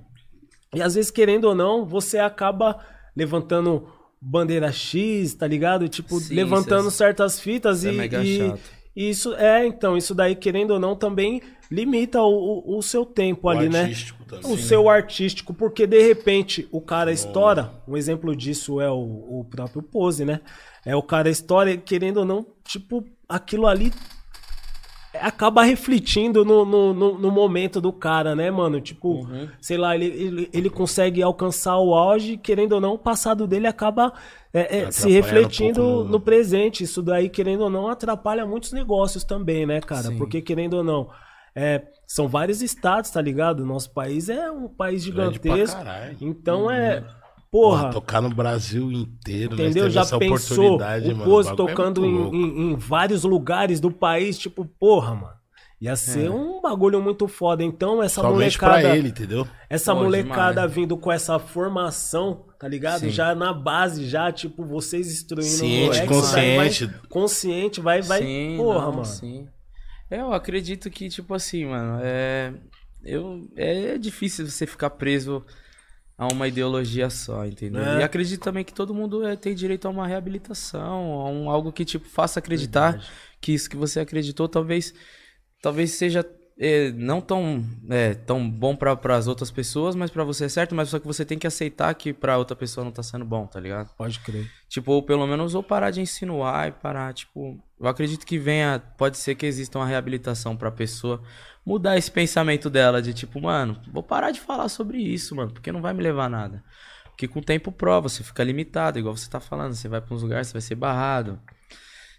E às vezes, querendo ou não, você acaba levantando bandeira X, tá ligado? Tipo, Sim, levantando é- certas fitas é e, mega e- chato. e isso é, então, isso daí, querendo ou não, também limita o, o- seu tempo O ali, né? também. O seu artístico, porque de repente o cara estoura. Um exemplo disso é o, o próprio Pose, né? É o cara estoura, e, querendo ou não, tipo, aquilo ali acaba refletindo no, no, no, no momento do cara, né, mano? Tipo, Uhum. sei lá, ele, ele, ele consegue alcançar o auge, querendo ou não, o passado dele acaba é, é, se um refletindo pouco no... no- presente. Isso daí, querendo ou não, atrapalha muitos negócios também, né, cara? Sim. Porque, querendo ou não, é, são vários estados, tá ligado? Nosso país é um país gigantesco. Então é. Porra, Porra, tocar no Brasil inteiro, né? entendeu? Já essa pensou oportunidade, o mano. É tocando muito em, em- em vários lugares do país, tipo, porra, mano. Ia ser um bagulho muito foda. Então, essa Somente molecada. pra ele, entendeu? Essa Pô, molecada demais. vindo com essa formação, tá ligado? Sim. Já na base, já, tipo, vocês instruindo Ciente, o moleque, daí vai- consciente. consciente, vai, vai. Sim, porra, não, mano. Sim. É, Eu acredito que, tipo assim, mano, é. Eu, é difícil você ficar preso a uma ideologia só, entendeu? É. E acredito também que todo mundo é, tem direito a uma reabilitação, a um, algo que, tipo, faça acreditar que isso que você acreditou talvez, talvez seja é, não tão, é, tão bom para as outras pessoas, mas pra você é certo, mas só que você tem que aceitar que pra outra pessoa não tá sendo bom, tá ligado? Pode crer. Tipo, ou pelo menos ou parar de insinuar e parar, tipo, eu acredito que venha, pode ser que exista uma reabilitação pra pessoa mudar esse pensamento dela de tipo, mano, vou parar de falar sobre isso, mano, porque não vai me levar a nada. Porque com o tempo prova, você fica limitado, igual você tá falando, você vai pra uns lugares, você vai ser barrado.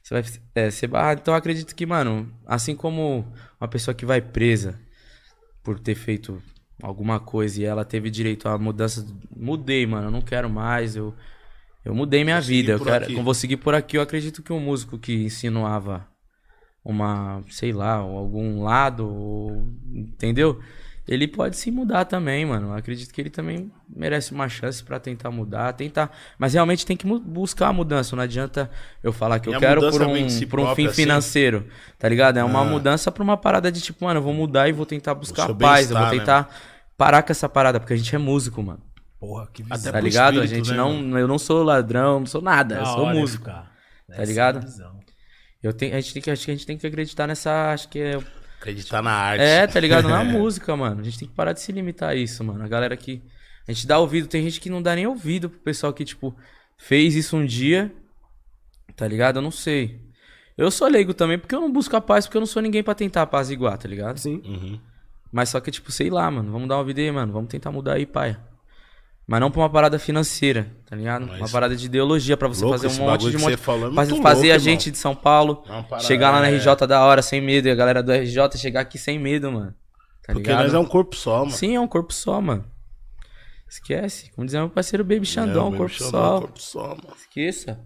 Você vai é, ser barrado. Então acredito que, mano, assim como uma pessoa que vai presa por ter feito alguma coisa e ela teve direito à mudança, mudei, mano, eu não quero mais, eu eu mudei minha Vou vida, eu quero, aqui. eu vou seguir por aqui. Eu acredito que um músico que insinuava uma, sei lá, algum lado, ou- entendeu? Ele pode se mudar também, mano. Eu acredito que ele também merece uma chance pra tentar mudar, tentar, mas realmente tem que buscar a mudança. Não adianta eu falar que E eu quero por um, vem de si por um fim assim? financeiro, tá ligado? É uma Ah. mudança pra uma parada de tipo, mano, eu vou mudar e vou tentar buscar paz, eu vou né? tentar parar com essa parada, porque a gente é músico, mano. Porra, que Até visão. Tá pro ligado? A espírito, gente né, não, mano? eu não sou ladrão, não sou nada, eu Da sou hora, músico. FK. Tá Essa ligado? Eu tenho, a gente tem que, acho que a gente tem que acreditar nessa, acho que é, Acreditar na arte. é, tá ligado? Na música, mano. A gente tem que parar de se limitar a isso, mano. A galera que a gente dá ouvido, tem gente que não dá nem ouvido pro pessoal que tipo fez isso um dia, tá ligado? Eu não sei. Eu sou leigo também porque eu não busco a paz, porque eu não sou ninguém pra tentar apaziguar, tá ligado? Sim. Uhum. Mas só que, tipo, sei lá, mano. Vamos dar uma vida aí, mano. Vamos tentar mudar aí, pai. Mas não pra uma parada financeira, tá ligado? Mas- Uma parada de ideologia pra você fazer um monte de que monte. você falou é fazer louco, a gente irmão. de São Paulo É parada- chegar lá na é. RJ da hora sem medo. E a galera do RJ chegar aqui sem medo, mano. Tá Porque ligado? nós é um corpo só, mano. Sim, é um corpo só, mano. Esquece. Como dizia meu parceiro Baby Xandão, É, um corpo Xandão é só. um corpo só, mano. Esqueça.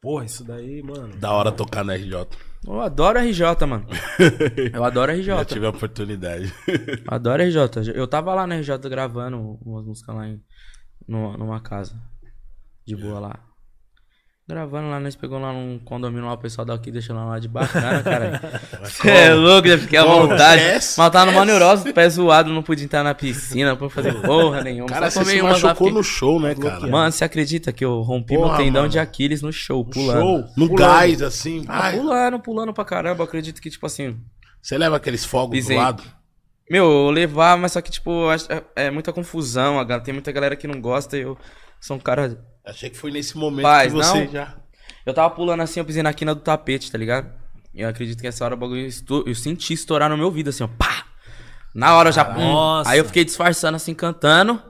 Porra, isso daí, mano. Da hora tocar na RJ. Eu adoro RJ, mano. Eu adoro Já RJ. tive a oportunidade. Adoro RJ. Eu tava lá na RJ gravando umas músicas lá em, numa, numa casa. De boa lá. Gravando lá, nós pegamos lá num condomínio lá, o pessoal daqui deixando lá de bacana, cara. Você é louco, já fiquei à vontade. Mas tava no esquece. neurose, pé zoado, não podia entrar na piscina, não podia fazer porra nenhuma. Cara, Só você se machucou fiquei- no show, né, cara? Mano, você acredita que eu rompi Porra, meu tendão mano. de Aquiles no show, pulando? Show. No Pulando. gás, assim. Ah, pulando, pulando pra caramba. Eu acredito que, tipo assim, Você leva aqueles fogos Pisei. do lado? Meu, eu levava, mas só que, tipo, é, é muita confusão. Tem muita galera que não gosta e eu sou um cara. Achei que foi nesse momento Paz, que você não. já. Eu tava pulando assim, eu pisei na quina do tapete, tá ligado? Eu acredito que essa hora o bagulho. estou- Eu senti estourar no meu ouvido, assim, ó. Pá! Na hora eu já. Nossa. Aí eu fiquei disfarçando assim, cantando.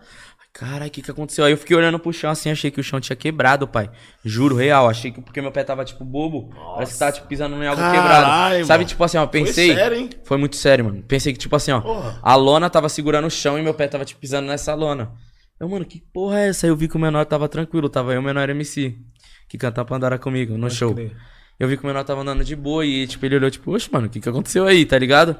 Caralho, o que que aconteceu? Aí eu fiquei olhando pro chão assim, achei que o chão tinha quebrado, pai. Juro, real. Achei que porque meu pé tava, tipo, bobo. Parece que tava, tipo, pisando em algo Caralho, quebrado. Sabe, mano. tipo assim, ó, Foi pensei. sério, hein? Foi muito sério, mano. Pensei que, tipo assim, ó, Porra. a lona tava segurando o chão e meu pé tava, tipo, pisando nessa lona. Eu, mano, que porra é essa? Aí eu vi que o menor tava tranquilo, tava eu o menor MC, que cantava Pandora comigo no Pode show. crer. Eu vi que o menor tava andando de boa e, tipo, ele olhou, tipo, oxe, mano, o que que aconteceu aí, tá ligado?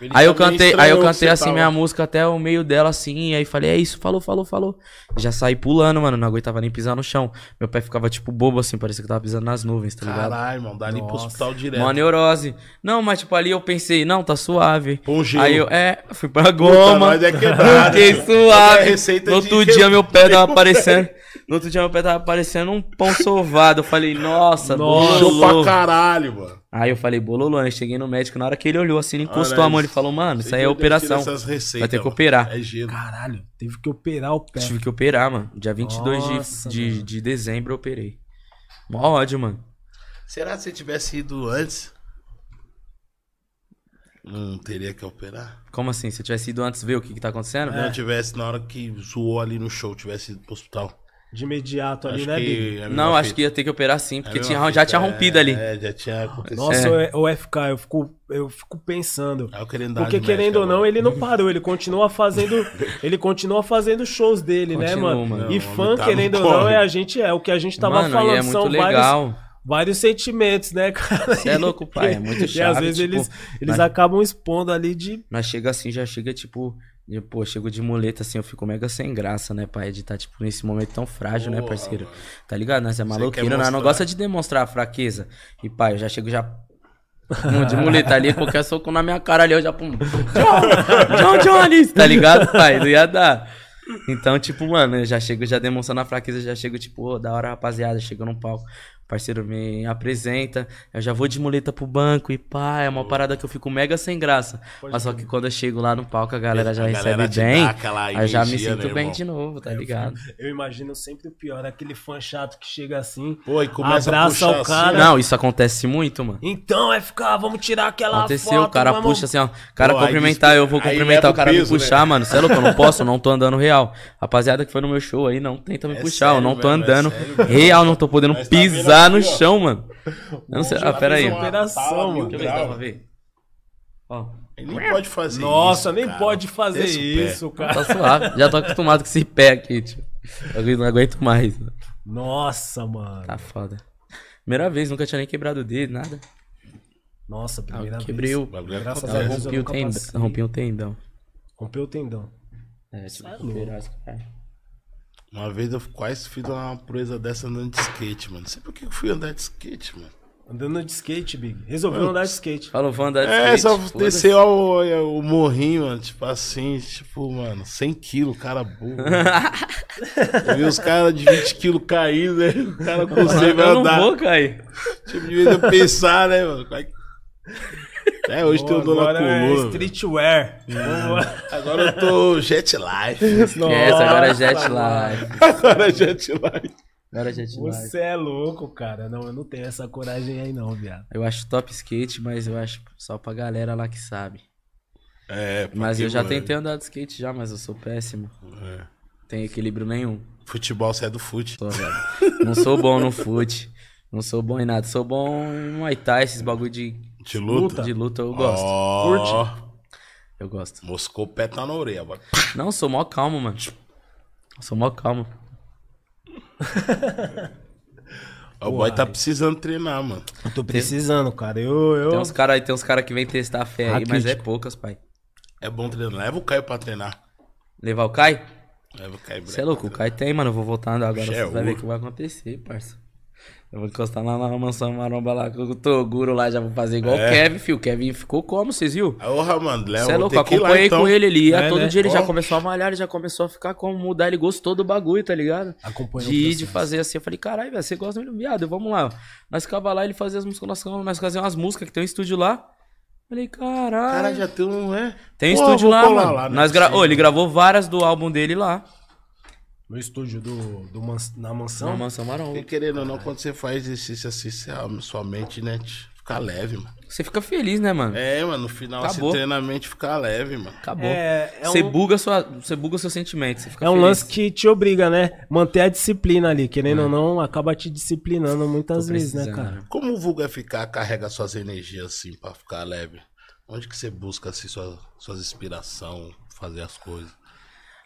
Ele Aí eu cantei, aí eu cantei assim tava. minha música até o meio dela, assim, aí falei, é isso, falou, falou, falou. Já saí pulando, mano, não aguentava nem pisar no chão. Meu pé ficava, tipo, bobo, assim, parecia que eu tava pisando nas nuvens, tá ligado? Caralho, mano, dá ali pro hospital direto. Uma neurose. Não, mas tipo, ali eu pensei, não, tá suave. Gelo. Aí eu, é, fui pra Puta, goma. nós é quebrado. Fiquei É suave. receita No outro que- dia meu pé tava aparecendo. No outro dia meu pé tava parecendo um pão sovado. Eu falei, nossa, Nossa. Show pra caralho, mano. Aí eu falei, bololô, né? Cheguei no médico, na hora que ele olhou assim, ele encostou Olha a mão, ele falou, mano, isso aí é operação. receitas, Vai ter que mano. operar. É gelo. Caralho, teve que operar o pé. Tive que operar, mano. Dia 22 Nossa, de, de, mano. de dezembro eu operei. Mó ódio, mano. Será que você tivesse ido antes? Não teria que operar? Como assim? Se eu tivesse ido antes ver o que que tá acontecendo? Não tivesse na hora que zoou ali no show, tivesse ido pro hospital. De imediato ali, Acho né, é Não, acho fita. que ia ter que operar sim, É porque tinha, já tinha rompido é, ali. É, já tinha acontecido. Nossa, É. o FK, eu fico, eu fico pensando. Aí eu querendo dar Porque querendo ou não, agora. ele não parou, ele continua fazendo, ele continua fazendo shows dele, né, Continua, mano? mano. E Não, fã, tá querendo ou não, é a gente, é o que a gente tava Mano, e falando, é muito são legal. vários, vários sentimentos, né, cara? Cê é louco, pai, é muito E às vezes tipo, eles, eles mas- acabam expondo ali de Mas chega assim, já chega, tipo, de- pô, chego de muleta assim, eu fico mega sem graça, né, pai? De tá, tipo, nesse momento tão frágil, né, Porra, parceiro? mano. Tá ligado? Nós é maloqueiro, quer nós não mostrar. gosta de demonstrar fraqueza. E, pai, eu já chego já. pum, De muleta ali, qualquer soco na minha cara ali, eu já. Pum, John, John Jones, tá ligado, pai? Não ia dar. Então, tipo, mano, eu já chego já demonstrando a fraqueza, já chego, tipo, ô, da hora, rapaziada, chego no palco. Parceiro me apresenta, eu já vou de muleta pro banco e pá, é uma parada que eu fico mega sem graça. Mas só que quando eu chego lá no palco, a galera já A recebe galera te bem. Aí eu já me energia, sinto né, bem irmão? de novo, tá ligado? Eu imagino sempre o pior, aquele fã chato que chega assim, Pô, e começa abraça a puxar o cara. assim, Não, isso acontece muito, mano. Então, FK, vamos tirar aquela Aconteceu, foto. o cara vamos- puxa assim, ó. O cara Pô, cumprimentar, eu vou cumprimentar, o cara peso, me puxar, né? mano. Você é louco, eu não posso, eu não tô andando real. Rapaziada que foi no meu show aí, não tenta me É puxar, eu sério, não tô velho, é andando sério, real, não tô podendo Mas tá no aqui, ó. chão, mano. Não sei, ah, pera aí. operação, mano. Deixa eu ver, dá pra ver. Ó, Ele nem pode fazer Nossa, isso, nem cara. pode fazer Desce o pé. isso, cara. tá suave. Já tô acostumado com esse pé aqui, tio. Eu não aguento mais. mano. Nossa, mano. Tá foda. Primeira vez, nunca tinha nem quebrado o dedo, nada. Nossa, primeira Ah, quebrei vez. o- bagulho é Graças a Eu Deus eu rompi o tendão. Rompi o tendão. Rompeu o tendão. É, tipo, é louco. esse cara. Uma vez eu quase fiz uma proeza dessa andando de skate, mano. Não sei por que eu fui andar de skate, mano. Andando de skate, Big. Resolveu andar de skate. Falou, vou andar de É, skate. só foda-se. desceu o, o morrinho, mano. Tipo assim, tipo, mano, 100 quilos, cara burro. eu vi os caras de 20 quilos caindo, né? O cara consegue Eu não andar. vou cair. Tipo, de vez eu pensar, né, mano? É É, hoje tem o dor na Agora é coluna. velho. streetwear. Lá. Agora eu tô jet life. Esquece, agora é jet live. Agora é jet life. Agora é jet live. Você é louco, cara. Não, eu não tenho essa coragem aí não, viado. Eu acho top skate, mas eu acho só pra galera lá que sabe. É, pra Mas eu já mano? tentei andar de skate já, mas eu sou péssimo. É. Tem equilíbrio nenhum. Futebol, você é do fute. Tô, velho. Não sou bom no fute. Não sou bom em nada. Sou bom em Muay Thai, esses bagulho de, De luta? de luta eu gosto. Ó, Eu gosto. Moscou, pé tá na orelha. Agora. Não, sou mó calmo, mano. Sou mó calmo. O boy tá precisando treinar, mano. Eu tô precisando, cara. Eu, eu... Tem uns caras aí, tem uns cara que vem testar a fé aí, mas é poucas, pai. É bom treinar. Leva o Caio pra treinar. Levar o Kai? Leva o Caio. Você é louco, o Kai tem, mano. Eu vou voltar agora. Bicho é Você vai ver o que vai acontecer, parça. Eu vou encostar lá na mansão maromba lá com o Toguro lá, já vou fazer igual É. o Kevin, filho. O Kevin ficou como, vocês viu? Porra, mano, leva. Você é louco, ir lá, acompanhei então. com ele, ele ia É, todo né? dia, ele já começou a malhar, ele já começou a ficar como mudar, ele gostou do bagulho, tá ligado? Acompanhou de ir, de fazer assim, eu falei, caralho, velho, você gosta muito do viado, vamos lá. Nós ficava lá, ele fazia as musculações, nós fazíamos umas músicas que tem um estúdio lá. Falei, caralho. Cara, já tem um, é? Tem Pô, estúdio lá, mano. lá, né? Nós gra... Ô, ele gravou várias do álbum dele lá. No estúdio do, do mans- na mansão. Na Mansão Maromba. Porque querendo ou não, quando você faz exercício assim, você- sua mente, né, fica leve, mano. Você fica feliz, né, mano? É, mano, no final Acabou. você treina a mente ficar leve, mano. Acabou. É, é você, um- buga sua, você buga seu sentimento. Você fica É um feliz. lance que te obriga, né? Manter a disciplina ali. Querendo ou não, acaba te disciplinando muitas Tô vezes, né, cara? Como o vulgo FK carrega suas energias assim pra ficar leve? Onde que você busca assim sua, suas inspiração, fazer as coisas?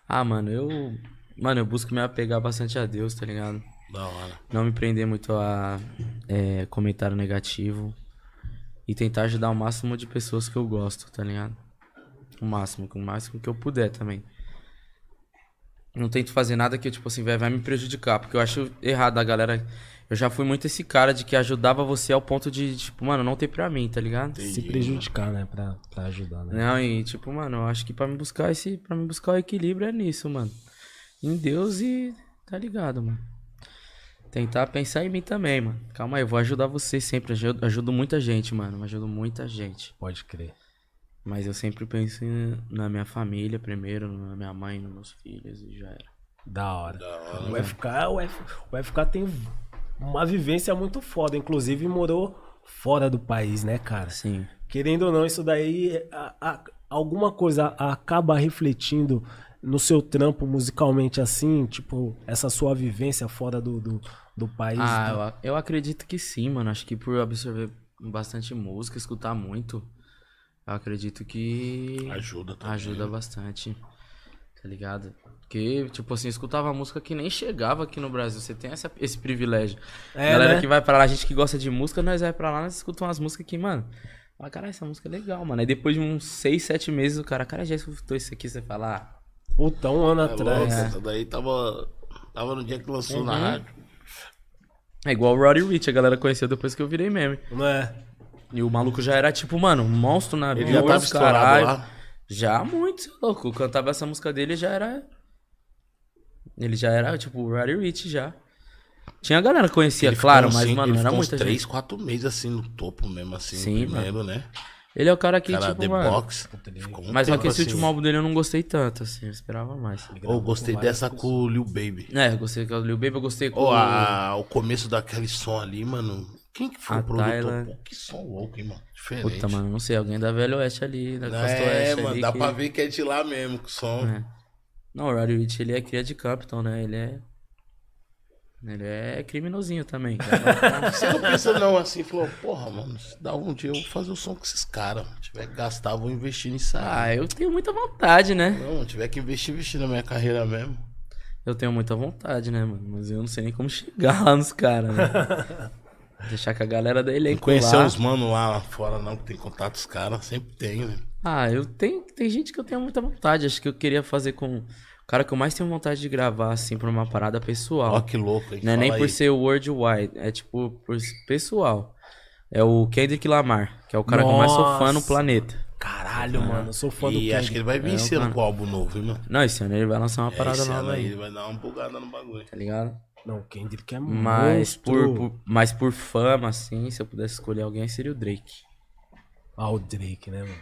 Ah, mano, eu. Mano, eu busco me apegar bastante a Deus, tá ligado? Da hora. Não me prender muito a é, comentário negativo. E tentar ajudar o máximo de pessoas que eu gosto, tá ligado? O máximo, o máximo que eu puder também. Não tento fazer nada que, tipo assim, vai, vai me prejudicar. Porque eu acho errado a galera. Eu já fui muito esse cara de que ajudava você ao ponto de, tipo, mano, não ter pra mim, tá ligado? Se prejudicar, né? Pra, pra ajudar, né? Não, e tipo, mano, eu acho que pra me buscar esse. para me buscar o equilíbrio é nisso, mano. Em Deus e. Tá ligado, mano. Tentar pensar em mim também, mano. Calma aí, eu vou ajudar você sempre. Ajudo, ajudo muita gente, mano. Ajudo muita gente. Pode crer. Mas eu sempre penso na minha família primeiro, na minha mãe, nos meus filhos e já era. Da hora. Da hora. O FK, o, F, o FK tem uma vivência muito foda. Inclusive, morou fora do país, né, cara? Sim. Querendo ou não, isso daí, a- a- alguma coisa acaba refletindo no seu trampo musicalmente assim, tipo, essa sua vivência fora do, do, do país. Ah, né? eu, eu acredito que sim, mano. Acho que por absorver bastante música, escutar muito, eu acredito que. Ajuda também. Ajuda bastante. Tá ligado? Porque, tipo assim, eu escutava música que nem chegava aqui no Brasil. Você tem essa- esse privilégio. É, Galera né? que vai pra lá, a gente que gosta de música, nós vai pra lá, nós escutamos umas músicas que, mano. Fala, caralho, essa música é legal, mano. Aí depois de uns 6, 7 meses, o cara, cara, já escutou isso aqui, você fala, ah, Puta, um ano É atrás. louco, essa daí tava, tava no dia que lançou na Uhum. rádio. É igual o Roddy Rich, a galera conheceu depois que eu virei meme. Não é? E o maluco já era, tipo, mano, um monstro na Ele já tava caralho. lá. Já muito, é louco. Eu cantava essa música dele já era. Ele já era, tipo, o Roddy Rich já. Tinha a galera que conhecia, Ele claro, ficou mas, mano, era muita três, gente. quatro meses assim no topo mesmo, assim, Sim, primeiro, né? Ele é o cara que, Cara, tipo, The mano. Box. Mas só que esse assim. último álbum dele eu não gostei tanto, assim, eu esperava mais. Ô, gostei dessa com o Lil Baby. É, eu gostei com o Lil Baby, eu gostei com Ô, o... a- o começo daquele som ali, mano. Quem que foi A o produtor? Tyler. Pô, que som louco, hein, mano? Diferente. Puta, mano, não sei, alguém da Velho Oeste ali, da Costa É, Oeste mano, ali dá que- pra ver que é de lá mesmo, que o som. É. Não, o Roddy Rich, ele é cria de Campton, né? Ele é... Ele é criminosinho também. Você não pensa não assim, falou, porra, mano, se dá um dia eu vou fazer o som com esses caras. Se tiver que gastar, vou investir nisso aí. ah, eu tenho muita vontade, né? Não, tiver que investir, investir na minha carreira mesmo. Eu tenho muita vontade, né, mano? Mas eu não sei nem como chegar lá nos caras, né? Deixar com a galera da Não elenco conhecer lá. uns mano lá fora não, que tem contato com os caras, sempre tem, né? Ah, eu tenho... Tem gente que eu tenho muita vontade. Acho que eu queria fazer com... O cara que eu mais tenho vontade de gravar, assim, pra uma parada pessoal. Ó que louco, hein? Não é nem Fala por aí. ser worldwide, é tipo por pessoal. É o Kendrick Lamar, que é o cara que eu mais sou fã no Nossa. planeta. Caralho, mano, eu sou fã do E acho que ele vai vir É, esse ano mano. com o álbum novo, hein, mano? Não, esse ano ele vai lançar uma parada esse ano nova aí aí, ele vai dar uma bugada no bagulho. tá ligado? Não, o Kendrick é Mas por, por, mas por fama, assim, se eu pudesse escolher alguém, seria o Drake. Ah, o Drake, né, mano?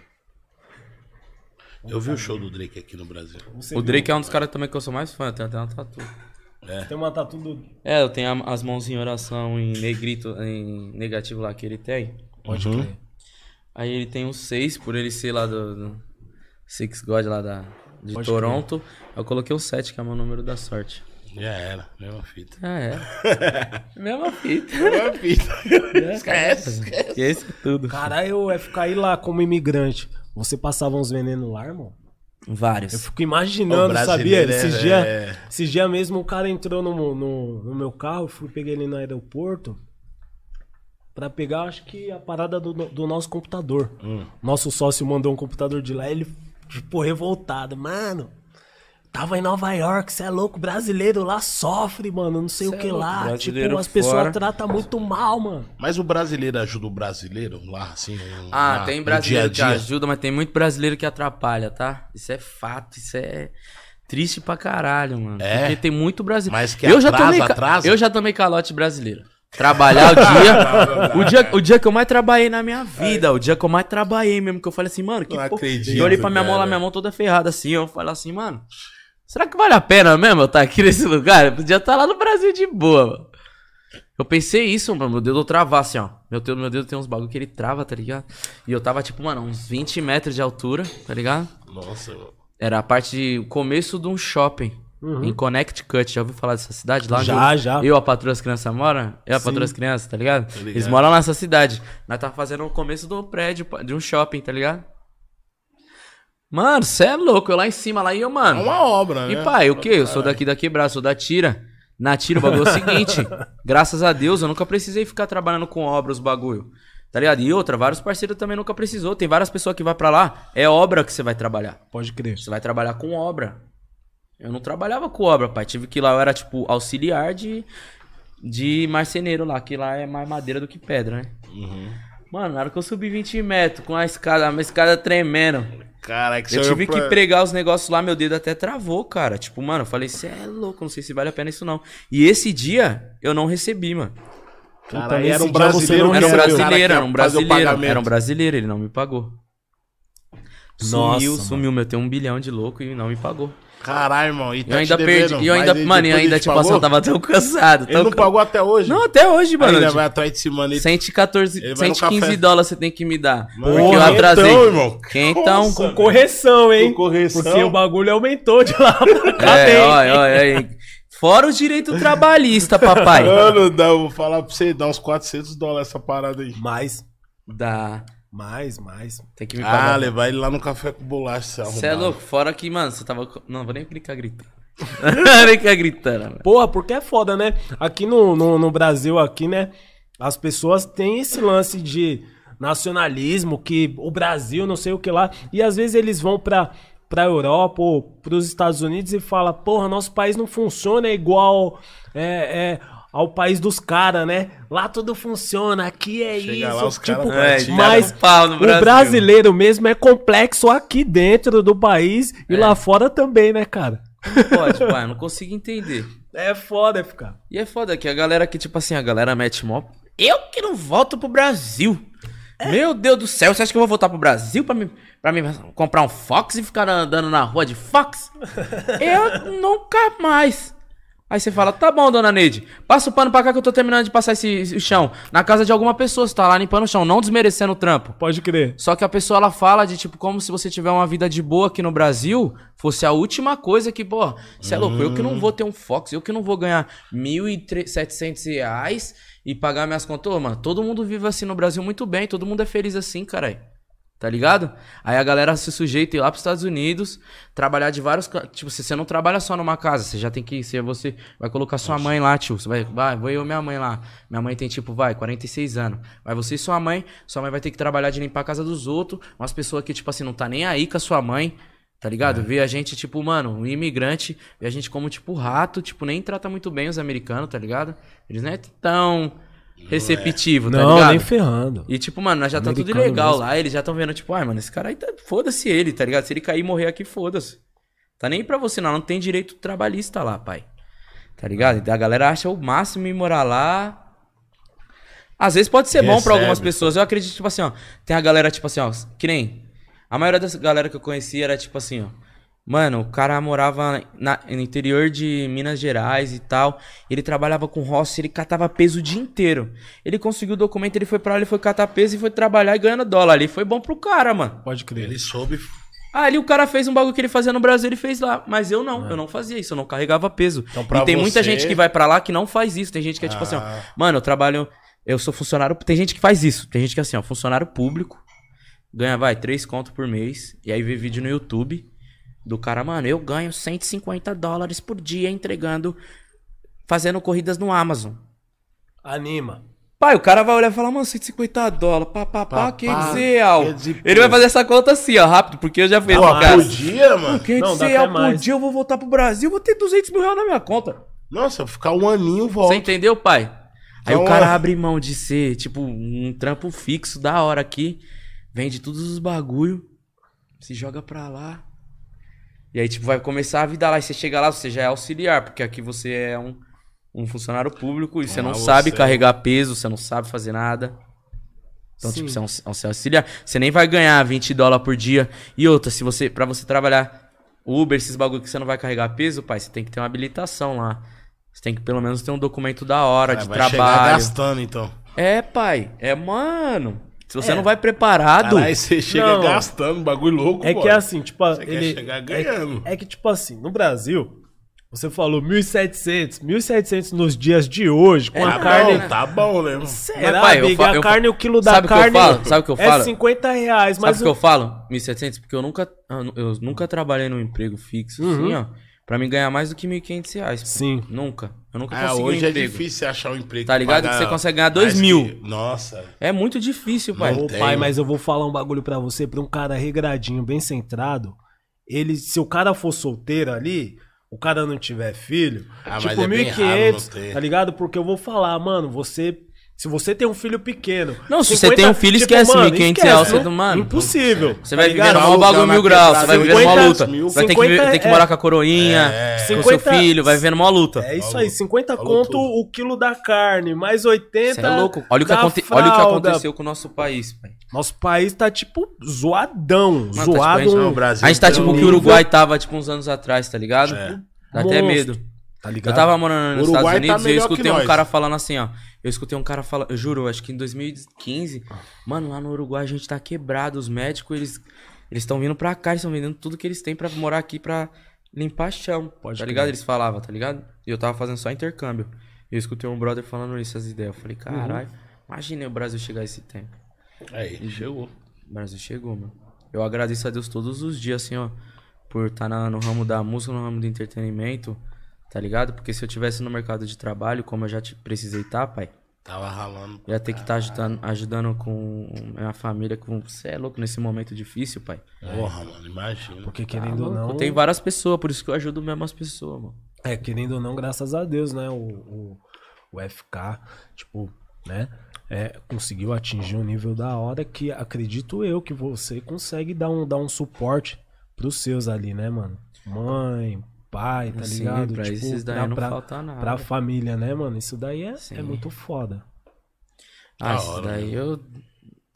Eu vi o show do Drake aqui no Brasil. Você O viu? Drake é um dos caras também que eu sou mais fã, tem até uma tatu. Tem uma tatu do... É, eu tenho a- as mãos em oração em negrito, em negativo lá que ele tem. Pode Uhum. crer. Aí ele tem um 6, por ele ser lá do, do Six God lá da, de Pode Toronto. Eu coloquei o 7, que é o meu número da sorte. Já era, mesma fita. Ah, é. Mesma fita. Mesma fita. esquece, esquece. Esquece tudo. Caralho, eu ficar aí lá como imigrante. Você passava uns venenos lá, irmão? Eu Vários. fico imaginando, sabia? Esses é- dias esses dia mesmo o cara entrou no, no, no meu carro, eu fui peguei ele no aeroporto pra pegar, acho que a parada do, do nosso computador. Hum. Nosso sócio mandou um computador de lá, ele ficou revoltado. Mano, tava em Nova York, você é louco, brasileiro lá sofre, mano, não sei Cê o é que louco, lá. brasileiro Tipo, as pessoas tratam muito mal, mano. Mas o brasileiro ajuda o brasileiro lá, assim? Ah, na- tem brasileiro dia a que dia? ajuda, mas tem muito brasileiro que atrapalha, tá? Isso é fato, isso é triste pra caralho, mano. É? Porque tem muito brasileiro. Mas que eu já atrasa, tomei ca- atrasa? Eu já tomei calote brasileiro. Trabalhar o dia, o dia. O dia que eu mais trabalhei na minha vida. O dia que eu mais trabalhei mesmo. Que eu falei assim, mano, que Não porra. acredito, Eu olhei pra minha mão lá, cara. minha mão toda ferrada assim. Eu falei assim, mano. Será que vale a pena mesmo eu estar aqui nesse lugar? Eu podia estar lá no Brasil de boa, mano. Eu pensei isso, mano. Meu dedo travar assim, ó. Meu dedo, meu dedo tem uns bagulho que ele trava, tá ligado? E eu tava, tipo, mano, uns 20 metros de altura, tá ligado? Nossa, mano. Era a parte de. o começo de um shopping. Em Connecticut. Já ouviu falar dessa cidade lá? Já, eu, já. Eu, a patroa das crianças moram? Eu, a patroa das crianças, tá ligado? ligado. Eles moram nessa cidade. Nós tava fazendo o começo do prédio, de um shopping, tá ligado? Mano, cê é louco. Eu lá em cima, lá e eu, É mano. uma obra, né? E pai, o quê? Eu sou daqui da quebrada, sou da tira. Na tira, o bagulho é o seguinte. graças a Deus, eu nunca precisei ficar trabalhando com obra, os bagulho. Tá ligado? E outra, vários parceiros também nunca precisou. Tem várias pessoas que vai pra lá, é obra que você vai trabalhar. Pode crer. Você vai trabalhar com obra. Eu não trabalhava com obra, pai. Tive que ir lá, eu era tipo auxiliar de, de marceneiro lá, que lá é mais madeira do que pedra, né? Uhum. Mano, na hora que eu subi 20 metros com a escada, a escada tremendo. Caraca, você Eu olhou tive pra- que pregar os negócios lá, meu dedo até travou, cara. Tipo, mano, eu falei, cê é louco, não sei se vale a pena isso não. E esse dia eu não recebi, mano. Caralho, nesse era um você brasileiro. não Era um que cara que brasileiro, era um brasileiro. Era um brasileiro, ele não me pagou. Nossa, Sumiu, mano. sumiu, meu. Tem um bilhão de louco e não me pagou. Caralho, irmão. E tá eu ainda perdi. E eu ainda, ele- mano, e ele ainda, te tipo assim, eu tava tão cansado. Ele tão não ca- pagou até hoje? Não, até hoje, mano. Ainda Tipo, vai atrás de. 114, Ele vai no 115 café. dólares você tem que me dar. Mano, porque eu atrasei. irmão. Quentão. Nossa. Com correção, hein? Com correção. Porque o bagulho aumentou de lá pra cá. É, olha, olha aí. Fora o direito trabalhista, papai. Mano, dá, eu vou falar pra você, dá uns 400 dólares essa parada aí. Mais, Dá. Mais, mais. Tem que me Ah, pagar. levar ele lá no café com bolacha, você Você é louco? Fora que, mano, você tava. Não, vou nem clicar gritando. Nem ficar gritando, mano. Porra, porque é foda, né? Aqui no, no, no Brasil, aqui, né? As pessoas têm esse lance de nacionalismo, que o Brasil, não sei o que lá. E às vezes eles vão pra, pra Europa ou pros Estados Unidos e falam, porra, nosso país não funciona igual é, é, ao país dos caras, né? Lá tudo funciona, aqui é Chega isso. lá, os tipo, É, tiraram mas um pau no o Brasil. brasileiro mesmo é complexo aqui dentro do país e É. lá fora também, né, cara? Pode, pai, eu não consigo entender. É foda ficar. E é foda que a galera que, tipo assim, a galera mete mó. Eu que não volto pro Brasil. Meu Deus do céu, você acha que eu vou voltar pro Brasil pra me, pra me comprar um Fox e ficar andando na rua de Fox? Eu nunca mais. Aí você fala, tá bom, dona Neide, passa o pano pra cá que eu tô terminando de passar esse, esse chão. Na casa de alguma pessoa, você tá lá limpando o chão, não desmerecendo o trampo. Pode crer. Só que a pessoa ela fala de tipo como se você tiver uma vida de boa aqui no Brasil fosse a última coisa que, pô, você é louco, eu que não vou ter um Fox, eu que não vou ganhar 1.700 reais e pagar minhas contas. Ô, mano, todo mundo vive assim no Brasil muito bem, todo mundo é feliz assim, caralho. Tá ligado? Aí a galera se sujeita ir lá pros Estados Unidos, trabalhar de vários. Tipo, você não trabalha só numa casa, você já tem que ser você. Vai colocar sua mãe lá, tio. Você vai, vai, vou eu e minha mãe lá. Minha mãe tem, tipo, vai, 46 anos. Vai você e sua mãe. Sua mãe vai ter que trabalhar de limpar a casa dos outros. Umas pessoas que, tipo assim, não tá nem aí com a sua mãe. Tá ligado? Vê a gente, tipo, mano, um imigrante, vê a gente como, tipo, rato, tipo, nem trata muito bem os americanos, tá ligado? Eles não é tão receptivo, tá Não, ligado? nem ferrando. E tipo, mano, nós já tá tudo legal mesmo. lá. Eles já estão vendo, tipo, ai, mano, esse cara aí tá. Foda-se ele, tá ligado? Se ele cair e morrer aqui, foda-se. Tá nem pra você, não. Não tem direito trabalhista lá, pai. Tá ligado? A galera acha o máximo ir morar lá. Às vezes pode ser bom pra Recebe. algumas pessoas. Eu acredito, tipo assim, ó. Tem a galera, tipo assim, ó. Que nem. A maioria das galera que eu conheci era tipo assim, ó. Mano, o cara morava na- no interior de Minas Gerais e tal. Ele trabalhava com roça, ele catava peso o dia inteiro. Ele conseguiu o documento, ele foi pra lá, ele foi catar peso e foi trabalhar e ganhando dólar ali. Foi bom pro cara, mano. Pode crer. Ele soube. Ah, ali o cara fez um bagulho que ele fazia no Brasil, ele fez lá. Mas eu não, eu não fazia isso, eu não carregava peso. Então, pra e tem muita você- gente que vai pra lá que não faz isso. Tem gente que é tipo assim, ó. Ah. Mano, eu trabalho. Eu sou funcionário. Tem gente que faz isso. Tem gente que é assim, ó, funcionário público. Ganha, vai, 3 contos por mês. E aí vê vídeo no YouTube do cara, mano, eu ganho 150 dólares por dia entregando. Fazendo corridas no Amazon. Anima. Pai, o cara vai olhar e falar, mano, 150 dólares, pá, pá, pá, Pá, quer dizer, Al. Ele vai fazer essa conta assim, ó, rápido, porque eu já fiz Pô, cara. por dia, mano. Quer Não, dizer, Al, por dia eu vou voltar pro Brasil, vou ter 200 mil reais na minha conta. Nossa, ficar um aninho, Você volta. entendeu, pai? Aí Então, o cara é. abre mão de ser, tipo, um trampo fixo da hora aqui, vende todos os bagulho, se joga pra lá. E aí, tipo, vai começar a vida lá. E você chega lá, você já é auxiliar, porque aqui você é um um funcionário público e você não Ah, sabe você- carregar peso, você não sabe fazer nada. Então, Sim. tipo, você é um, é auxiliar. Você nem vai ganhar 20 dólares por dia. E outra, se você, pra você trabalhar Uber, esses bagulho que você não vai carregar peso, pai, você tem que ter uma habilitação lá. Você tem que pelo menos ter um documento da hora, de vai chegar trabalho. gastando, então. É, pai. É, mano. Se você É. não vai preparado. Caralho, você chega Não. gastando, bagulho louco, É que é assim, tipo, Você ele. quer chegar ganhando. É que, tipo assim, no Brasil, você falou 1.700. 1.700 nos dias de hoje, com É, a Tá carne. bom, tá bom, né, mano? Será, pai, eu amiga? fa- a carne, o quilo da Sabe o que eu carne falo? Sabe o que eu é falo? 50 reais. Sabe Mas o que eu falo? 1.700? Porque eu nunca, eu nunca trabalhei num emprego fixo, Uhum. assim, ó. Pra mim ganhar mais do que 1.500 reais. pô. Sim. Nunca. Eu nunca Ah, consegui hoje um é difícil achar um emprego. Tá ligado? Que você consegue ganhar dois mais mil. que- Nossa. É muito difícil, pai. Não Ô, pai, mas eu vou falar um bagulho pra você, pra um cara regradinho, bem centrado. Ele, se o cara for solteiro ali, o cara não tiver filho, Ah, mas tipo é bem raro 1.500, não ter. tá ligado? Porque eu vou falar, mano, você. Se você tem um filho pequeno. Não, se você tem um filho, esquece 1.500 reais, você mano. Impossível. Você tá vai viver no maior Malucão bagulho mil graus. Você vai viver numa 50 luta. mil, Vai ter que, 50 ter que é- morar com a coroinha, com seu 50 filho, vai viver numa luta. É isso aí, 50 Falou conto tudo. o quilo da carne, mais 80. Você é louco. Olha o, que da aconte- olha o que aconteceu com o nosso país, pai. Nosso país tá tipo zoadão. tá, zoado. tipo, a gente- Não, o Brasil A gente tá tipo o que o Uruguai tava, tipo, uns anos atrás, tá ligado? É. Dá até medo. Tá ligado? Eu tava morando nos Uruguai Estados tá Unidos e eu escutei um nós. cara falando assim, ó. Eu escutei um cara falando, eu juro, acho que em 2015, mano, lá no Uruguai a gente tá quebrado. Os médicos, eles eles estão vindo pra cá, eles estão vendendo tudo que eles têm pra morar aqui pra limpar chão. Pode tá ligado? Eles falavam, tá ligado? E eu tava fazendo só intercâmbio. E eu escutei um brother falando isso, essas ideias. Eu falei, caralho, imagina o Brasil chegar a esse tempo. Aí, chegou. O Brasil chegou, mano. Eu agradeço a Deus todos os dias, assim, ó, por estar no ramo da música, no ramo do entretenimento, tá ligado? Porque se eu tivesse no mercado de trabalho, como eu já te- precisei estar, pai, Tava ralando. ia ter que estar ajudando, ajudando com minha família, com você é louco nesse momento difícil, pai. Porra, mano, imagina. Porque querendo ou Tá Louco, não. Tem várias pessoas, por isso que eu ajudo mesmo as pessoas, mano. É, querendo ou não, graças a Deus, né? O, o, o FK, tipo, né? É, conseguiu atingir um nível da hora que acredito eu que você consegue dar um, dar um suporte pros seus ali, né, mano? Mãe, pai, tá Sim, ligado? pra esses daí não falta nada. Pra família, né, mano? Isso daí é, Sim. é muito foda. Ah, isso daí eu.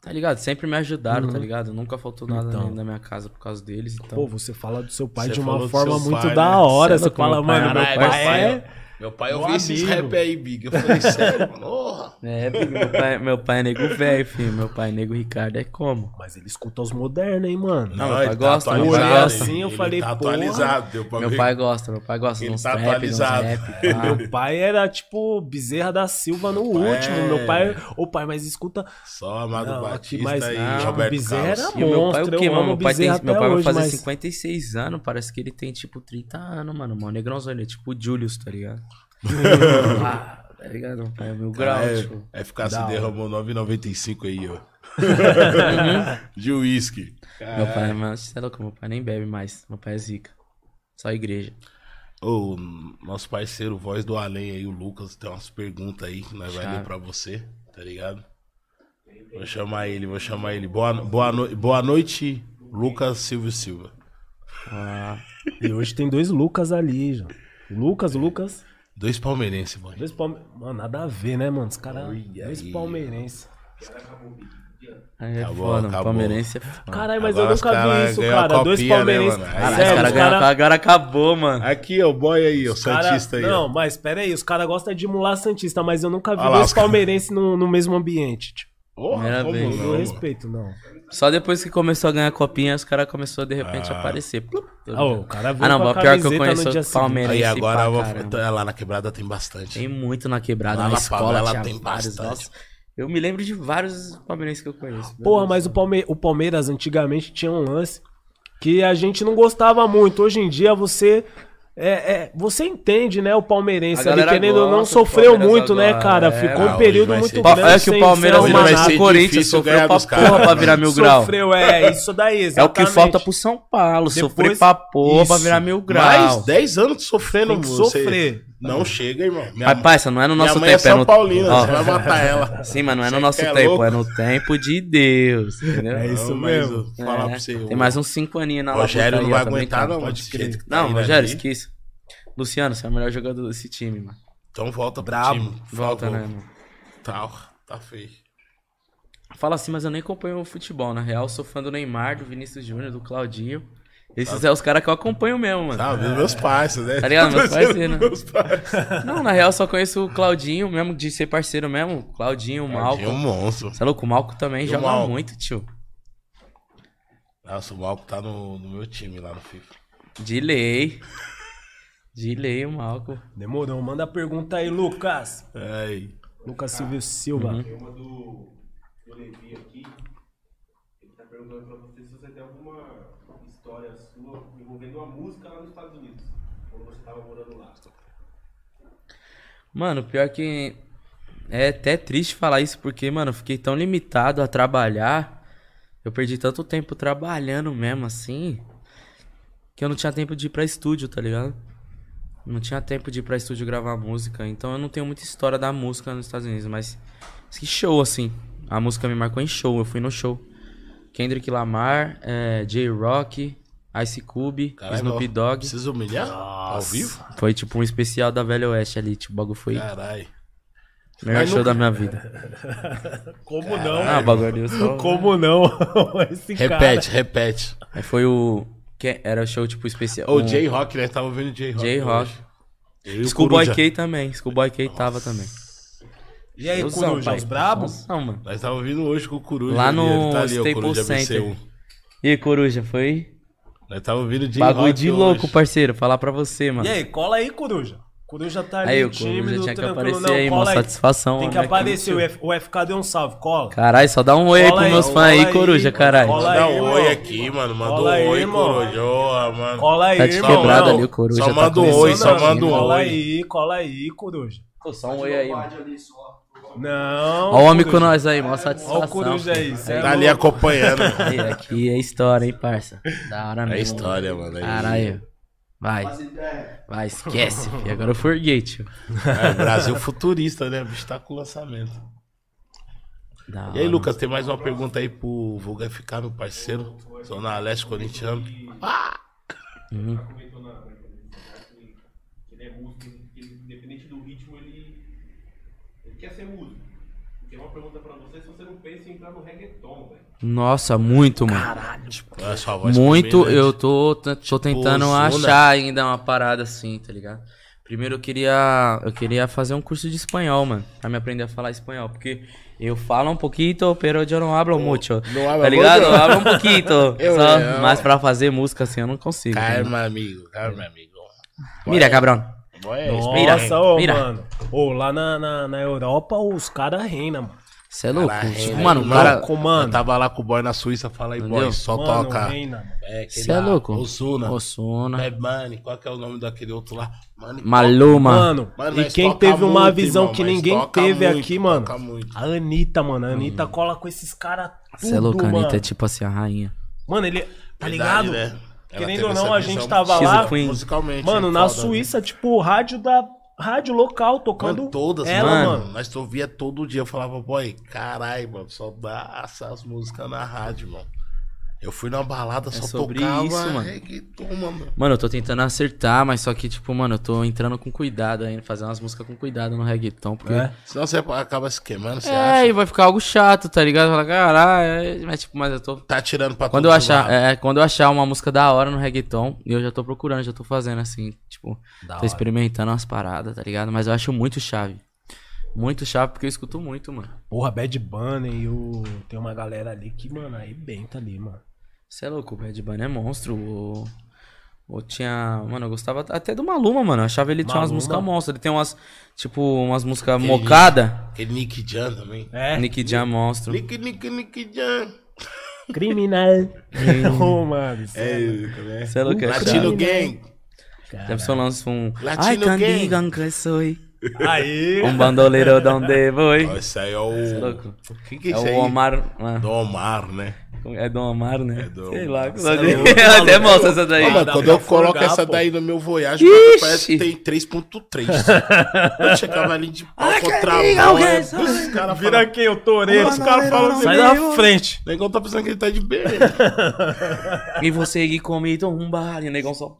Tá ligado? Sempre me ajudaram, Uhum. tá ligado? Nunca faltou nada Então. na- minha casa por causa deles. Então... Pô, você fala do seu pai Você de uma forma muito pai, da né? hora. Cê é Você fala, mano, meu pai meu pai é. Meu pai, eu Meu vi esses amigo. rap aí, Big. Eu falei, sério, mano. Porra. É, porque meu pai, meu pai é nego velho, filho. Meu pai é nego Ricardo é como? Mas ele escuta os modernos, hein, mano? Não, meu pai ele gosta, meu pai Assim, eu ele falei, tá atualizado. Deu pra Meu ver. pai gosta, meu pai gosta Ele uns tá uns atualizado. rap. Meu pai era tipo Bezerra da Silva no pai último. é- Meu pai, ô pai, mas escuta. Só Amado Não, Batista mas e não, Roberto Bezerra Carlos. E o meu pai monstro, o quê, eu mano? Meu pai, tem, meu pai vai fazer mas- 56 anos, parece que ele tem tipo 30 anos, mano. Mó negrãozão, ele é tipo o Julius, tá ligado? ah, tá ligado? Meu pai é mil grau, É, tipo. é ficar se derramou 9,95 aí, ó. De uísque. Meu pai, mano, você é louco, meu pai nem bebe mais. Meu pai é zica. Só igreja. Ô, nosso parceiro, voz do além aí, o Lucas, tem umas perguntas aí que nós vai Chave. ler pra você, tá ligado? Vou chamar ele, vou chamar ele. Boa, boa, no- boa noite, Lucas Silvio Silva. Ah, E hoje tem dois Lucas ali, já. Lucas, Lucas. Dois palmeirenses, mano. Dois palme... Mano, nada a ver, né, mano? Os caras. Dois palmeirenses. aí é Acabou, foda, acabou. palmeirense é foda. Caralho, mas Agora eu os nunca cara vi isso, cara. Dois copinha, né, palmeirenses. Aí- Caralho, Sério, os caras os ganharam, cara- agora acabou, mano. Aqui, ó, o boy aí, ó, o cara- Santista aí. ó. Não, mas pera aí, os caras gostam de emular Santista, mas eu nunca vi Olha dois os cara- palmeirenses no, no mesmo ambiente. Tipo, Primeira vez. com não, mano? respeito, não. Só depois que começou a ganhar copinha, os caras começaram a de repente Ah. aparecer. Plup. Ah, o cara Ah, não, com a pior que eu conheço seguinte. palmeirense Aí agora eu vou- caramba. lá na quebrada tem bastante. Tem muito na quebrada, Lá na na escola tinha tem vários. bastante. Nossa, eu me lembro de vários palmeirenses que eu conheço. Porra, mas o, Palme o Palmeiras antigamente tinha um lance que a gente não gostava muito. Hoje em dia você. É, é, você entende, né? O palmeirense ali, querendo ou não, sofreu muito, né, cara? é. Ficou um período muito grande. É que sem- o Palmeiras sem Hoje vai ser o Corinthians difícil sofreu pra porra pra virar mil grau. Sofreu, é, isso daí, É o exatamente. que falta pro São Paulo, sofrer Depois- pra porra pra virar mil grau. Mais 10 anos sofrendo, Tem que você- sofrer. Não chega, irmão. Minha, Mas, parça, não é no minha nosso mãe tempo, é São no... Paulina, Ó, você vai matar ela. Sim, mas não é no Você nosso é tempo, louco. é no tempo de Deus, entendeu? É isso Não, mas mesmo. vou falar É, pra você. Tem o mais uns 5 aninhos na Rogério labuta não vai também, aguentar, cara. não, pode crer. tá Não, Rogério, esqueça. Luciano, você é o melhor jogador desse time, mano. Então volta pro Brabo. time. Volta, favor. né, mano? Tá, tá feio. Fala assim, mas eu nem acompanho o futebol. Na real, sou fã do Neymar, do Vinícius Júnior, do Claudinho. Esses é os caras que eu acompanho mesmo, mano. Tá, vendo meus parceiros, né? Tá ligado? Meus parceiros. Meus parceiros. Não, na real, eu só conheço o Claudinho, mesmo de ser parceiro mesmo. Claudinho, o Malco. Tinha um monstro. Você é louco? O Malco também E joga Malco? muito, tio. Nossa, o Malco tá no, no meu time lá no FIFA. De lei. De lei, o Malco. Demorou. Manda a pergunta aí, Lucas. Ai. Lucas Silvio Silva. Uhum. Tem uma do, do Levi aqui. Ele tá perguntando pra você se você tem alguma história sua envolvendo a música lá nos Estados Unidos. Quando você tava morando lá. Mano, pior que. É até triste falar isso, porque, mano, eu fiquei tão limitado a trabalhar. Eu perdi tanto tempo trabalhando mesmo, assim. Que eu não tinha tempo de ir pra estúdio, tá ligado? Não tinha tempo de ir pra estúdio gravar música. Então eu não tenho muita história da música nos Estados Unidos, mas. Que show, assim. A música me marcou em show, eu fui no show. Kendrick Lamar, é, J-Rock, Ice Cube, Caralho, Snoop. Dogg. Precisa humilhar? Ao vivo? Foi tipo um especial da Velha Oeste ali, tipo, o bagulho foi Caralho. melhor Mas show nunca- da minha vida. Como não? Ah, o bagulho só... Como não? Esse Repete, repete. Aí foi o... Que era o show, tipo, especial. O um- J-Rock, né? Tava ouvindo J-Rock. J-Rock. hoje. Eu e o Schoolboy. K também. Schoolboy K tava também. E aí, Showzão, Coruja, pai. os brabos? Showzão, mano. Nós tava ouvindo hoje com o Coruja. Lá ali, no tá ali, o Staples Coruja Center. BC1. E aí, Coruja, foi Nós tava ouvindo J-Rock bagulho de hoje. louco, parceiro. Falar pra você, mano. E aí, cola aí, Coruja. Coruja tá ali, Aí, o tímido, Coruja tinha que aparecer não, aí, cola mó satisfação, Tem que aparecer, que o, F, o FK deu um salve, cola. Caralho, só dá um oi aí Cola pros meus cola fãs aí, Coruja, caralho. cola Manda aí, um oi irmão. aqui, mano. Mandou Cola aí, um oi. Coruja. Ô, mano. Cola aí, Tá de irmão. quebrada não. ali, o Coruja. Só tá manda um oi, só manda um Cola oi. aí, cola aí, Coruja. Pô, Só um oi aí, mano. Não. Ó o homem com nós aí, mó Ó o satisfação. Coruja aí, cê é Tá ali acompanhando. Aí, aqui é história, hein, parça. Da hora É mesmo. história, mano. É- Caralho. Vai. Vai, esquece, filho. Agora eu forguei, tio. É, Brasil futurista, né? O bicho tá com lançamento. Da E aí, hora. Lucas, tem mais uma pergunta aí pro Vulga ficar, meu parceiro. Zona Leste corintiano. Uhum. Comentou na, na entrevista que que ele é músico, que ele, independente do ritmo, ele, ele quer ser músico. Tem uma pergunta pra você se você não pensa em entrar no reggaeton, velho. Nossa, muito, mano. A sua voz Muito, combina, eu tô, tô tentando Ozuna. achar ainda uma parada assim, tá ligado? Primeiro eu queria, eu queria fazer um curso de espanhol, mano, pra me aprender a falar espanhol, porque eu falo um pouquito, pero eu não hablo mucho, não habla tá ligado? mucho? Eu hablo um pouquito, Eu só, não. mas pra fazer música assim eu não consigo. Calma, amigo. Calma, amigo. Mira, cabrão. Boy, é Nossa, Mira, ô, mira. mano. Ô, lá na, na, na Europa, os caras reinam, mano. Você é louco? Cara, tipo, reina, mano, o cara... Comando. Eu tava lá com o boy na Suíça, fala aí, boy, só Mano, toca. mano. É, Você é lá, louco? Ozuna. Osuna. Bad Bunny, qual que é o nome daquele outro lá? Mano, Maluma. Mano, Mano, e quem teve uma muito, visão irmão, que ninguém teve muito, aqui, mano. A Anitta, mano. A Anitta cola com esses caras tudo, Você é louco, a mano. Anitta é tipo assim, a rainha. Mano, ele... Tá Verdade, ligado? né? Ela Querendo ou não, a gente tava lá... Musicalmente. Mano, é na foda, Suíça, tipo, rádio da... Rádio local tocando Mano, todas, ela, mano. mano. Nós ouvia todo dia. Eu falava, boy, caralho, mano, só dá essas músicas na rádio, mano. Eu fui numa balada, só É sobre tocava isso, mano. reggaeton, mano. Mano, eu tô tentando acertar, mas só que, tipo, mano, eu tô entrando com cuidado ainda, fazer umas músicas com cuidado no reggaeton, porque... É. Senão você acaba se queimando, você É, acha? e vai ficar algo chato, tá ligado? Fala, caralho, é", mas tipo, mas eu tô... Tá tirando pra Quando eu, achar, é, quando eu achar uma música da hora no reggaeton, eu já tô procurando, já tô fazendo assim, tipo, Da tô hora. experimentando umas paradas, tá ligado? Mas eu acho muito chave. Muito chave porque eu escuto muito, mano. Porra, Bad Bunny e o... Tem uma galera ali que, mano, arrebenta ali, mano. Você é louco, o Bad Bunny é monstro. O, o tinha. Mano, eu gostava até do Maluma, mano. Eu achava ele tinha umas Maluma. músicas monstras. Ele tem umas. Tipo, umas músicas mocada. Aquele Nick Jan também. É. Nick Jam monstro. Nick, Nick, Nick Jan. Criminal. Ô, mano. isso É, é- né? Você é louco, é Latino. Gang. Deve ser um um. Latino Ai, Gang. digan que soy. Aí. Um bandoleiro donde voy. Ó, Esse aí é o. Você é louco. Quem que é É esse o aí? Omar. ah, Do Omar, né? É do Omar, né? É do Sei lá. que Cê é louco, Até maluco. mostra essa daí. Mano, quando eu coloco forgar, essa pô. daí no meu Voyage, parece que tem 3.3. Eu chegava ali de pau contra o que é, os caras Vira quem? O toureiro. os caras falam Sai assim, da frente. o negão tá pensando que ele tá de bem. E você que comido um bar. E o negão só.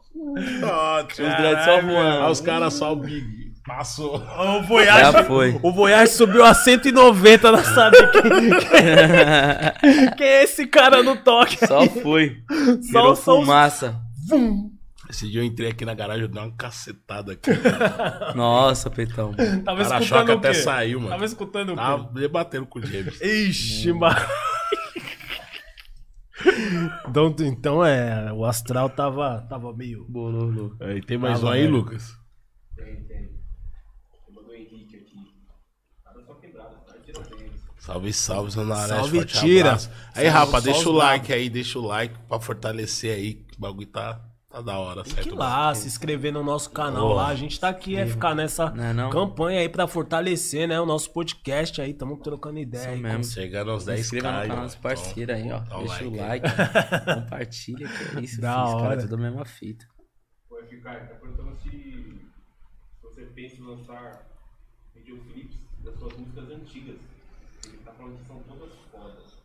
Tio, Os dreads só voando. Aí os caras só o Big. Passou. O Voyage, Já foi. o Voyage subiu a 190 na sabe quem, quem, quem é esse cara no toque? Só foi. Só- Virou só fumaça. Vum. Esse dia eu entrei aqui na garagem, eu dei uma cacetada aqui. Nossa, Petão. Tava Para-choque escutando o até quê? saiu, mano. Tava escutando o quê? Tava debatendo com o James. Ixi, mano. Então, então é, o astral tava, tava meio. Bolou, louco. Aí, tem mais Tava, um aí, velho. Lucas? Tem, tem. Mandou o Henrique aqui. Cara, só quebrada, tá? Tira tênis. Salve, salve, Zona Leste. Salve, forte tira. abraço. Aí, Salve, rapa, só deixa o like aí, deixa o like pra fortalecer aí. que O bagulho tá, tá da hora, Que certo? lá, se inscrever no nosso canal Boa. lá. A gente tá aqui, é ficar nessa Não é não? campanha aí pra fortalecer, né? O nosso podcast aí. Tamo trocando ideia. aí, mesmo. Chegando aos Se 10 inscreva no canal dos Então, parceiros aí, ó. dá o Deixa o like like, compartilha, que é isso, Da. Os hora. caras tudo a mesma fita. O FK tá perguntando se, se você pensa em lançar videoclipes das suas músicas antigas. Ele tá falando que são todas fodas.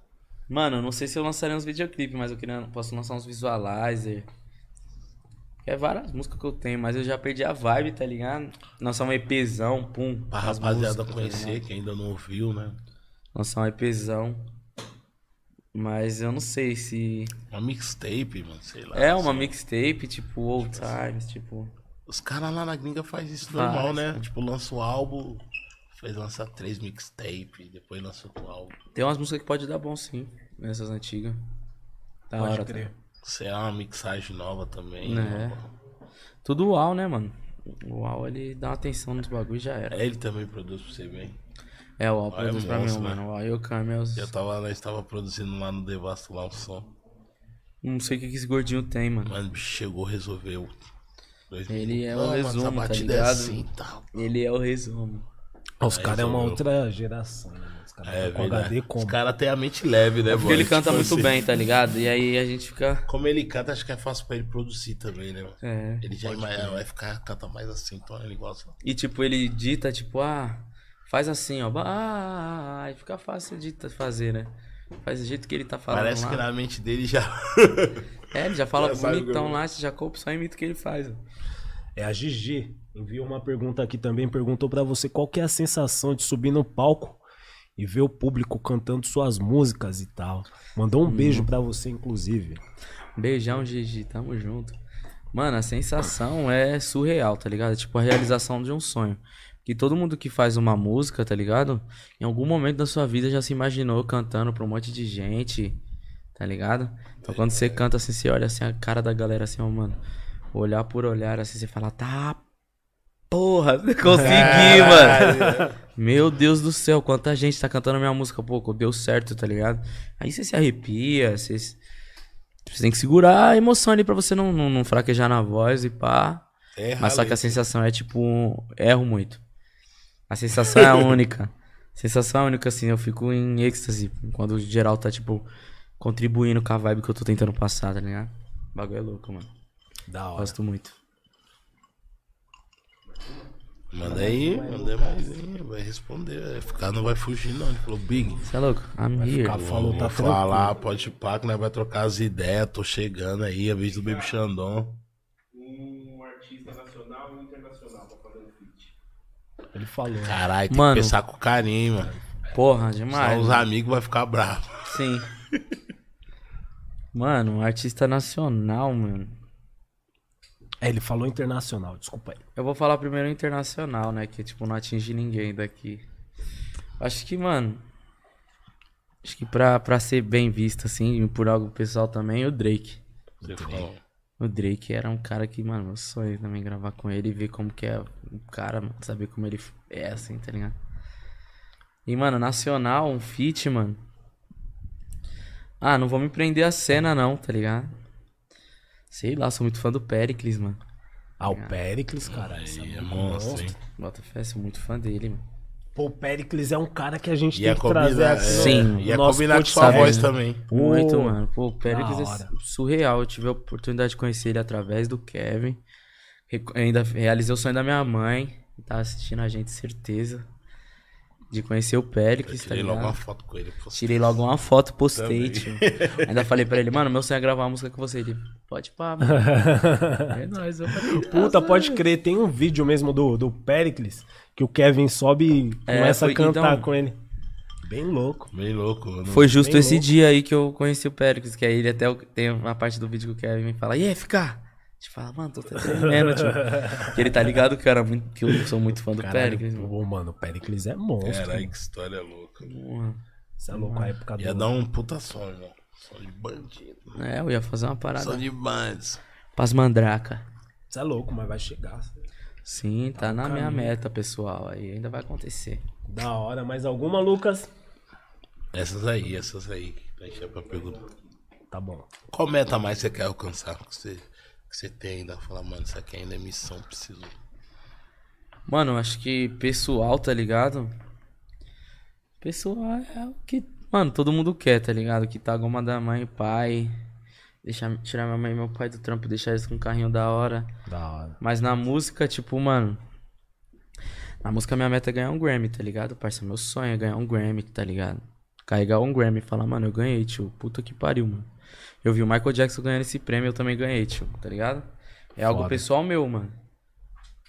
Mano, eu não sei se eu lançarei uns videoclipes, mas eu queria, posso lançar uns visualizer. É várias músicas que eu tenho, mas eu já perdi a vibe, tá ligado? Lançar um EPzão, pum. Pra as rapaziada músicas, tá conhecer, ligado? que ainda não ouviu, né? Lançar um EPzão. Mas eu não sei se. Uma mixtape, mano, sei lá. É uma assim. mixtape, tipo Old Times, tipo. Os caras lá na gringa faz isso Faz, normal, né? Tipo, lança um álbum, fez lançar três mixtape, depois lança outro álbum. Tem umas músicas que pode dar bom sim, nessas antigas. Da Pode hora, crer. tá? Será uma mixagem nova também. Né. né? Tudo UAU, né, mano? O UAU ele dá uma atenção nos bagulhos e já era. Ele também produz pra você bem. É, o UAU é produz pra mim, monstro, né? mano. O UAU e o Camels. Eu tava, nós tava produzindo lá no Devasto lá um som. Não sei o que que esse gordinho tem, mano. Mas o bicho chegou, resolveu. Dois Ele minutos. é o Não, mano, essa resumo, tá batida ligado? é assim tal. Ele é o resumo. Os É, caras é uma outra geração, né? mano? Os caras É tão com HD verdade. como. Os caras têm a mente leve, né, Porque mano? ele canta Tipo muito assim, bem, tá ligado? E aí a gente fica. Como ele canta, acho que é fácil pra ele produzir também, né? mano? É. Ele já vai, vai ficar, canta mais assim, então ele gosta. E tipo, ele dita, tipo, ah, faz assim, ó. Ah, e fica fácil de fazer, né? Faz do jeito que ele tá falando. Parece lá. que na mente dele já. É, ele já fala Já bonitão eu- lá, você já compra só imita o que ele faz. ó. É a Gigi. Enviou uma pergunta aqui também. Perguntou pra você qual que é a sensação de subir no palco e ver o público cantando suas músicas e tal. Mandou um beijo pra você, inclusive. Beijão, Gigi, tamo junto. Mano, a sensação é surreal, tá ligado? Tipo a realização de um sonho. Que todo mundo que faz uma música, tá ligado? Em algum momento da sua vida já se imaginou cantando pra um monte de gente, tá ligado? Então quando você canta assim, você olha assim a cara da galera assim, ó, mano. Olhar por olhar assim, você fala, tá. Porra, consegui, mano. Meu Deus do céu, quanta gente tá cantando minha música, pô, deu certo, tá ligado? Aí você se arrepia, você, se- você tem que segurar a emoção ali pra você não, não, não fraquejar na voz e pá. É Mas só que a sensação é tipo, erro muito. A sensação é a única. A sensação é a única, assim, eu fico em êxtase quando o geral tá, tipo, contribuindo com a vibe que eu tô tentando passar, tá ligado? O bagulho é louco, mano. Da hora. Gosto muito. Manda aí, manda mais aí, vai responder. Vai ficar, não vai fugir, não. Ele falou, Big. Você é louco? I'm here. ficar Falou, tá falar, pode pá, que nós vai trocar as ideias. Tô chegando aí, a vez do Baby Xandon. Um artista nacional e um internacional pra fazer um feat. Ele falou. Caralho, tem Mano. que pensar com carinho, mano. Porra, Só demais. os amigos vai ficar bravo. Sim. Mano, um artista nacional, mano. É, ele falou internacional, desculpa aí. Eu vou falar primeiro internacional, né? Que, tipo, não atinge ninguém daqui. Acho que, mano. Acho que pra, pra ser bem visto, assim, por algo pessoal também, o Drake. Você falou. O Drake era um cara que, mano, meu sonho também gravar com ele e ver como que é o cara, mano, saber como ele é, assim, tá ligado? E, mano, nacional, um feat, mano. Ah, não vou me prender a cena, não, tá ligado? Sei lá, sou muito fã do Pericles, mano. Ah, o Pericles, cara. Aí é é monstro, hein? Bota fé, sou muito fã dele, mano. Pô, o Pericles é um cara que a gente Ia tem que trazer combinar, aqui. no- Sim. ia nosso combinar com sua voz né? também. Pô, Muito, mano. Pô, o Pericles é surreal. Eu tive a oportunidade de conhecer ele através do Kevin. Re- Ainda realizei o sonho da minha mãe. que Tá assistindo a gente, certeza. De conhecer o Péricles, tá tirei logo uma foto com ele. pô. Tirei logo uma foto, postei, tio. Ainda falei pra ele, mano, meu sonho é gravar uma música com você. Ele, pode pá, mano. É nóis, eu falei, Puta, "Ah, pode mano." crer, tem um vídeo mesmo do, do Pericles que o Kevin sobe e É, começa foi- a cantar então- com ele. Bem louco. Bem louco. mano. Foi justo Bem esse louco. dia aí que eu conheci o Péricles, que aí ele até tem uma parte do vídeo que o Kevin me fala, e aí, fica? Gente fala, mano, tô até tremendo. Que ele tá ligado, cara, muito, que eu sou muito fã do Péricles, mano. Ô, mano, o Pericles é monstro. Caralho, que história louca. É louco a época do... Ia dar um puta som, irmão. Som de bandido. É, eu ia fazer uma parada Som de bandidos. pras mandraca. Você é louco, mas vai chegar. Sim, tá, na minha caminho. meta, pessoal. Aí ainda vai acontecer. Da hora. Mais alguma, Lucas? Essas aí, essas aí. Pra encher pra pergunta. Tá bom. Qual meta mais você quer alcançar? Que você, que você tem ainda? Falar, mano, isso aqui ainda é missão, preciso. Mano, acho que pessoal, tá ligado? Pessoal é o que, mano, todo mundo quer, tá ligado? Que tá goma da mãe e pai. Deixar, tirar minha mãe e meu pai do trampo, deixar eles com um carrinho da hora. Da hora. Mas na música, tipo, mano. Na música, minha meta é ganhar um Grammy, tá ligado? Parça, meu sonho é ganhar um Grammy, tá ligado? Carregar um Grammy e falar, mano, eu ganhei, tio. Puta que pariu, mano. Eu vi o Michael Jackson ganhando esse prêmio, eu também ganhei, tio, tá ligado? É algo Foda. pessoal meu, mano.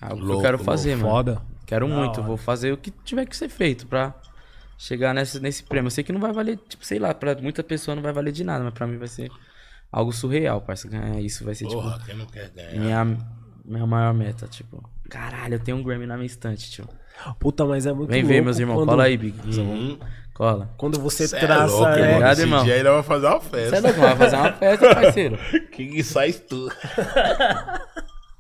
É algo que eu Louco, quero louco, fazer, mano. Foda. Quero Da muito, hora. vou fazer o que tiver que ser feito pra chegar nesse, nesse prêmio. Eu sei que não vai valer, tipo, sei lá, pra muita pessoa não vai valer de nada, mas pra mim vai ser algo surreal, parça. Ganhar isso vai ser, Porra, tipo, quem não quer ganhar? minha, minha maior meta, tipo. Caralho, eu tenho um Grammy na minha estante, tio. Puta, mas é muito Vem louco. ver, meus irmãos. quando- Cola aí, Big. Hum, Cola. Quando você cê é traça... louco, é, irmão. ligado, Esse irmão? dia ainda vai fazer uma Você é festa. louco, vai fazer uma festa, parceiro. Que que sai tu?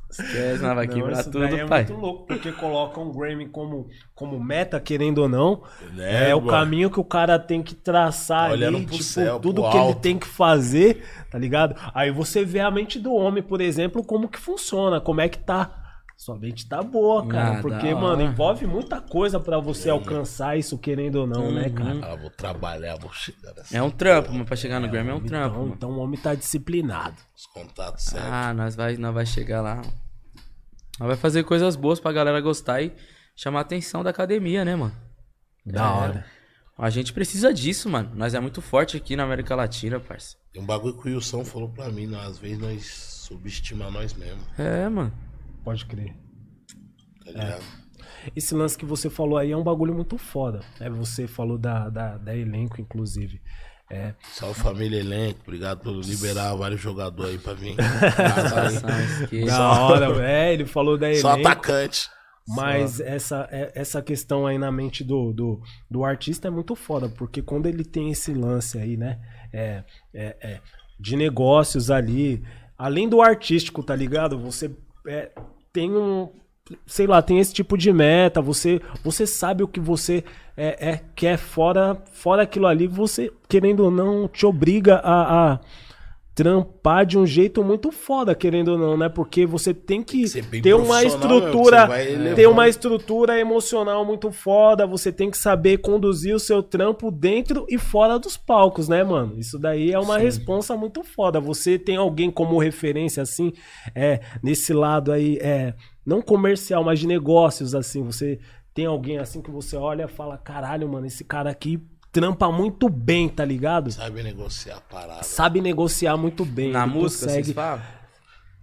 Esquece, nós vai Não, quebrar tudo, daí é pai. muito louco, porque coloca um Grammy como, como meta, querendo ou não. Né, É, o caminho que o cara tem que traçar olhando ali, pro tipo, céu, tudo pro que ele alto. tem que fazer, tá ligado? Aí você vê a mente do homem, por exemplo, como que funciona, como é que tá. Sua mente tá boa, cara. Ah, porque, mano, hora. envolve muita coisa pra você alcançar isso, querendo ou não, né, cara? Ah, vou trabalhar, vou chegar nessa. É um trampo, mas pra chegar no Grammy é um trampo. Então, mano. então o homem tá disciplinado. Os contatos certos. Ah, nós vai, nós vai chegar lá. Nós vai fazer coisas boas pra galera gostar e chamar a atenção da academia, né, mano? Da É. hora. A gente precisa disso, mano. Nós é muito forte aqui na América Latina, parça. Tem um bagulho que o Wilson falou pra mim, né? às vezes nós subestimamos nós mesmos, É, mano. Pode crer. tá ligado? Esse lance que você falou aí é um bagulho muito foda. É, você falou da, da, da elenco, inclusive. É, Salve família elenco, obrigado por liberar vários jogadores aí pra esqueça. da hora, é, ele falou da Só elenco. atacante. Mas essa, é- essa questão aí na mente do, do, do artista é muito foda, porque quando ele tem esse lance aí, né? É, é, é, de negócios ali, além do artístico, tá ligado? Você é, tem um. Sei lá, tem esse tipo de meta, você, você sabe o que você é, é, quer fora, fora aquilo ali, você, querendo ou não, te obriga a, a trampar de um jeito muito foda, querendo ou não, né? Porque você tem que ter uma meu, estrutura, você vai ter uma estrutura emocional muito foda, você tem que saber conduzir o seu trampo dentro e fora dos palcos, né, mano? Isso daí é uma responsa muito foda. Você tem alguém como referência, assim, é, nesse lado aí, é, não comercial, mas de negócios, assim, você tem alguém assim que você olha e fala, caralho, mano, esse cara aqui trampa muito bem, tá ligado? Sabe negociar a parada. Sabe negociar muito bem. Na música, consegue... vocês falam?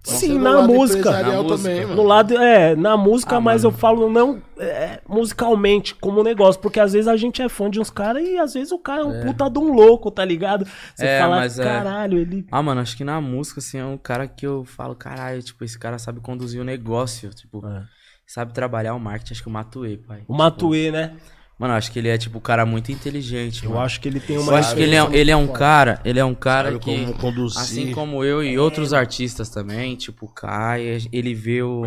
Sim, na música. Na música. também, No mano. lado, é, na música, Ah, mas mano. eu falo não é, musicalmente, como negócio, porque às vezes a gente é fã de uns caras e às vezes o cara é um puta de um louco, tá ligado? Você É, fala, mas é. caralho, ele. Ah, mano, acho que na música, assim, é um cara que eu falo, caralho, tipo, esse cara sabe conduzir o negócio, tipo, É. sabe trabalhar o marketing, acho que o Matuê, pai. O Matuê, né? Mano, acho que ele é, tipo, um cara muito inteligente, Eu mano. acho que ele tem uma. Eu acho que ele é, ele é um cara, ele é um cara Sabe que, como conduzir. assim como eu e outros artistas também, tipo o Kai, ele vê o,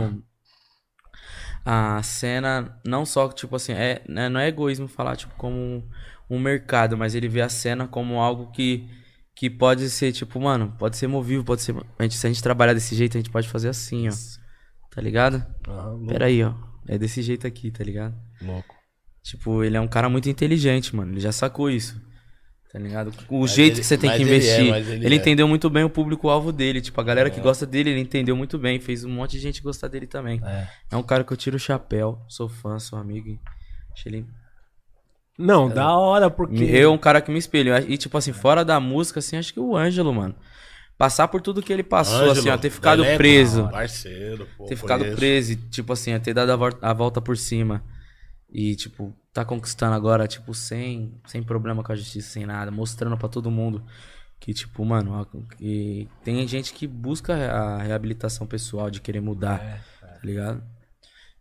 a cena, não só, tipo assim, é, né, não é egoísmo falar, tipo, como um, um mercado, mas ele vê a cena como algo que, que pode ser, tipo, mano, pode ser movível, pode ser, a gente, se a gente trabalhar desse jeito, a gente pode fazer assim, ó, tá ligado? Louco, Pera aí, ó, é desse jeito aqui, tá ligado? louco. Tipo, ele é um cara muito inteligente, mano. Ele já sacou isso. Tá ligado? O Mas jeito ele- que você tem que ele é, investir. mas ele ele é. entendeu muito bem o público-alvo dele. Tipo, a galera que gosta dele, ele entendeu muito bem. Fez um monte de gente gostar dele também. É. É um cara que eu tiro o chapéu. Sou fã, sou amigo. e Acho ele Não, da hora, porque. Eu, um cara que me espelho. E, tipo assim, fora da música, assim, acho que o Ângelo, mano. Passar por tudo que ele passou, assim, ó, ter ficado Elenco, preso. Parceiro, pô. ter ficado preso e, tipo assim, ter dado a volta por cima. E, tipo, tá conquistando agora, tipo, sem, sem problema com a justiça, sem nada. Mostrando pra todo mundo que, tipo, mano, que tem gente que busca a reabilitação pessoal, de querer mudar, tá ligado?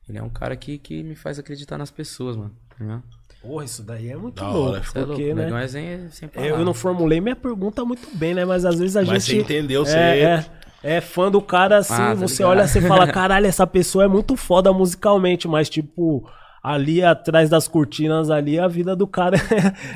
Ele é um cara que, que me faz acreditar nas pessoas, mano. Tá ligado? Porra, isso daí é muito Da louco. hora. É louco, Porque, o né? Negão é sem, sem Eu, eu não formulei minha pergunta muito bem, né? Mas às vezes a Mas gente. você entendeu, você- é, é, é fã do cara assim, Ah, tá você ligado. olha, você fala, caralho, essa pessoa é muito foda musicalmente, mas tipo. Ali atrás das cortinas, ali, a vida do cara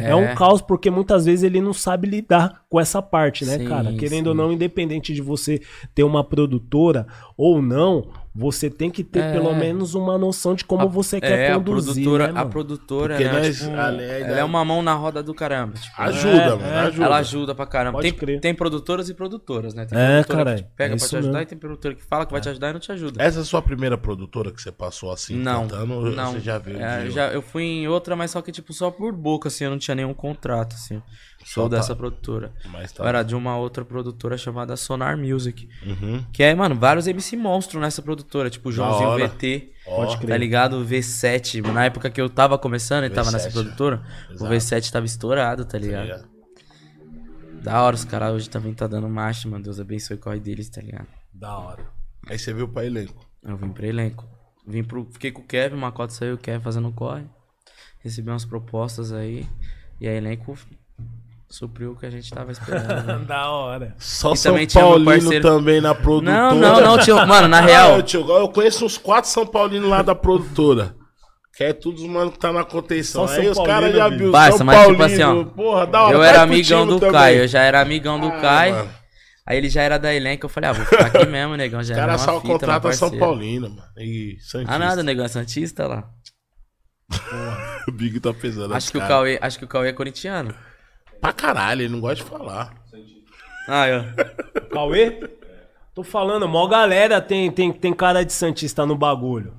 é, É. um caos, porque muitas vezes ele não sabe lidar com essa parte, né, Sim, cara? Querendo ou sim. não, independente de você ter uma produtora ou não, você tem que ter É. pelo menos uma noção de como você quer é, conduzir. a produtora, né, a produtora, Porque né, nós- tipo, ela é uma mão na roda do caramba. Tipo, Ajuda, É, mano. é. Ajuda. Ela ajuda pra caramba. Pode Tem, crer. tem produtoras e produtoras, né? Tem É, produtora caralho, que te pega é pra te ajudar mesmo. e tem produtora que fala que vai te ajudar e não te ajuda. Essa é a sua primeira produtora que você passou assim, não, cantando? ou não. Você já viu? É, já, eu fui em outra, mas só que tipo só por boca, assim, eu não tinha nenhum contrato, assim. Sou Só tá. dessa produtora. Mas tá. Eu era de uma outra produtora chamada Sonar Music. Uhum. Que é, mano, vários MC monstros nessa produtora. Tipo o Joãozinho. VT. Pode Tá ligado? O V7. Na época que eu tava começando, ele tava nessa V7, produtora. O exato. V7 tava estourado, tá Tá ligado? ligado? Da hora, os caras hoje também tá dando marcha, mano. Deus abençoe o corre deles, tá ligado? Da hora. Aí você viu pra elenco. Eu vim pro elenco. Vim pro. Fiquei com o Kevin, o Macote saiu, o Kevin fazendo corre. Recebi umas propostas aí. E a elenco supriu o que a gente tava esperando. né? da hora. Só E São também Paulino parceiro- também na produtora. Não, não, não, tio. Mano, na Ah, real. eu, tio, eu conheço uns quatro São Paulinos lá da produtora. Que é todos os mano que tá na contenção. Só Aí São os caras já viu Parça, São mas tipo Paulino. assim, ó, Porra, da hora. Eu era amigão do também. Caio, eu já era amigão do Ah, Caio. mano. Aí ele já era da elenco, eu falei, ah, vou ficar aqui mesmo, negão. Já caras uma só fita, contratam São. Paulino, mano. E Santista. Ah, nada, negão, é Santista lá. O Big tá pesando. Acho que, o cara. Cauê, acho que o Cauê é corintiano. Pra caralho, ele não gosta de falar. Ah, eu. Cauê? Tô falando, mó galera tem, tem, tem cara de Santista no bagulho.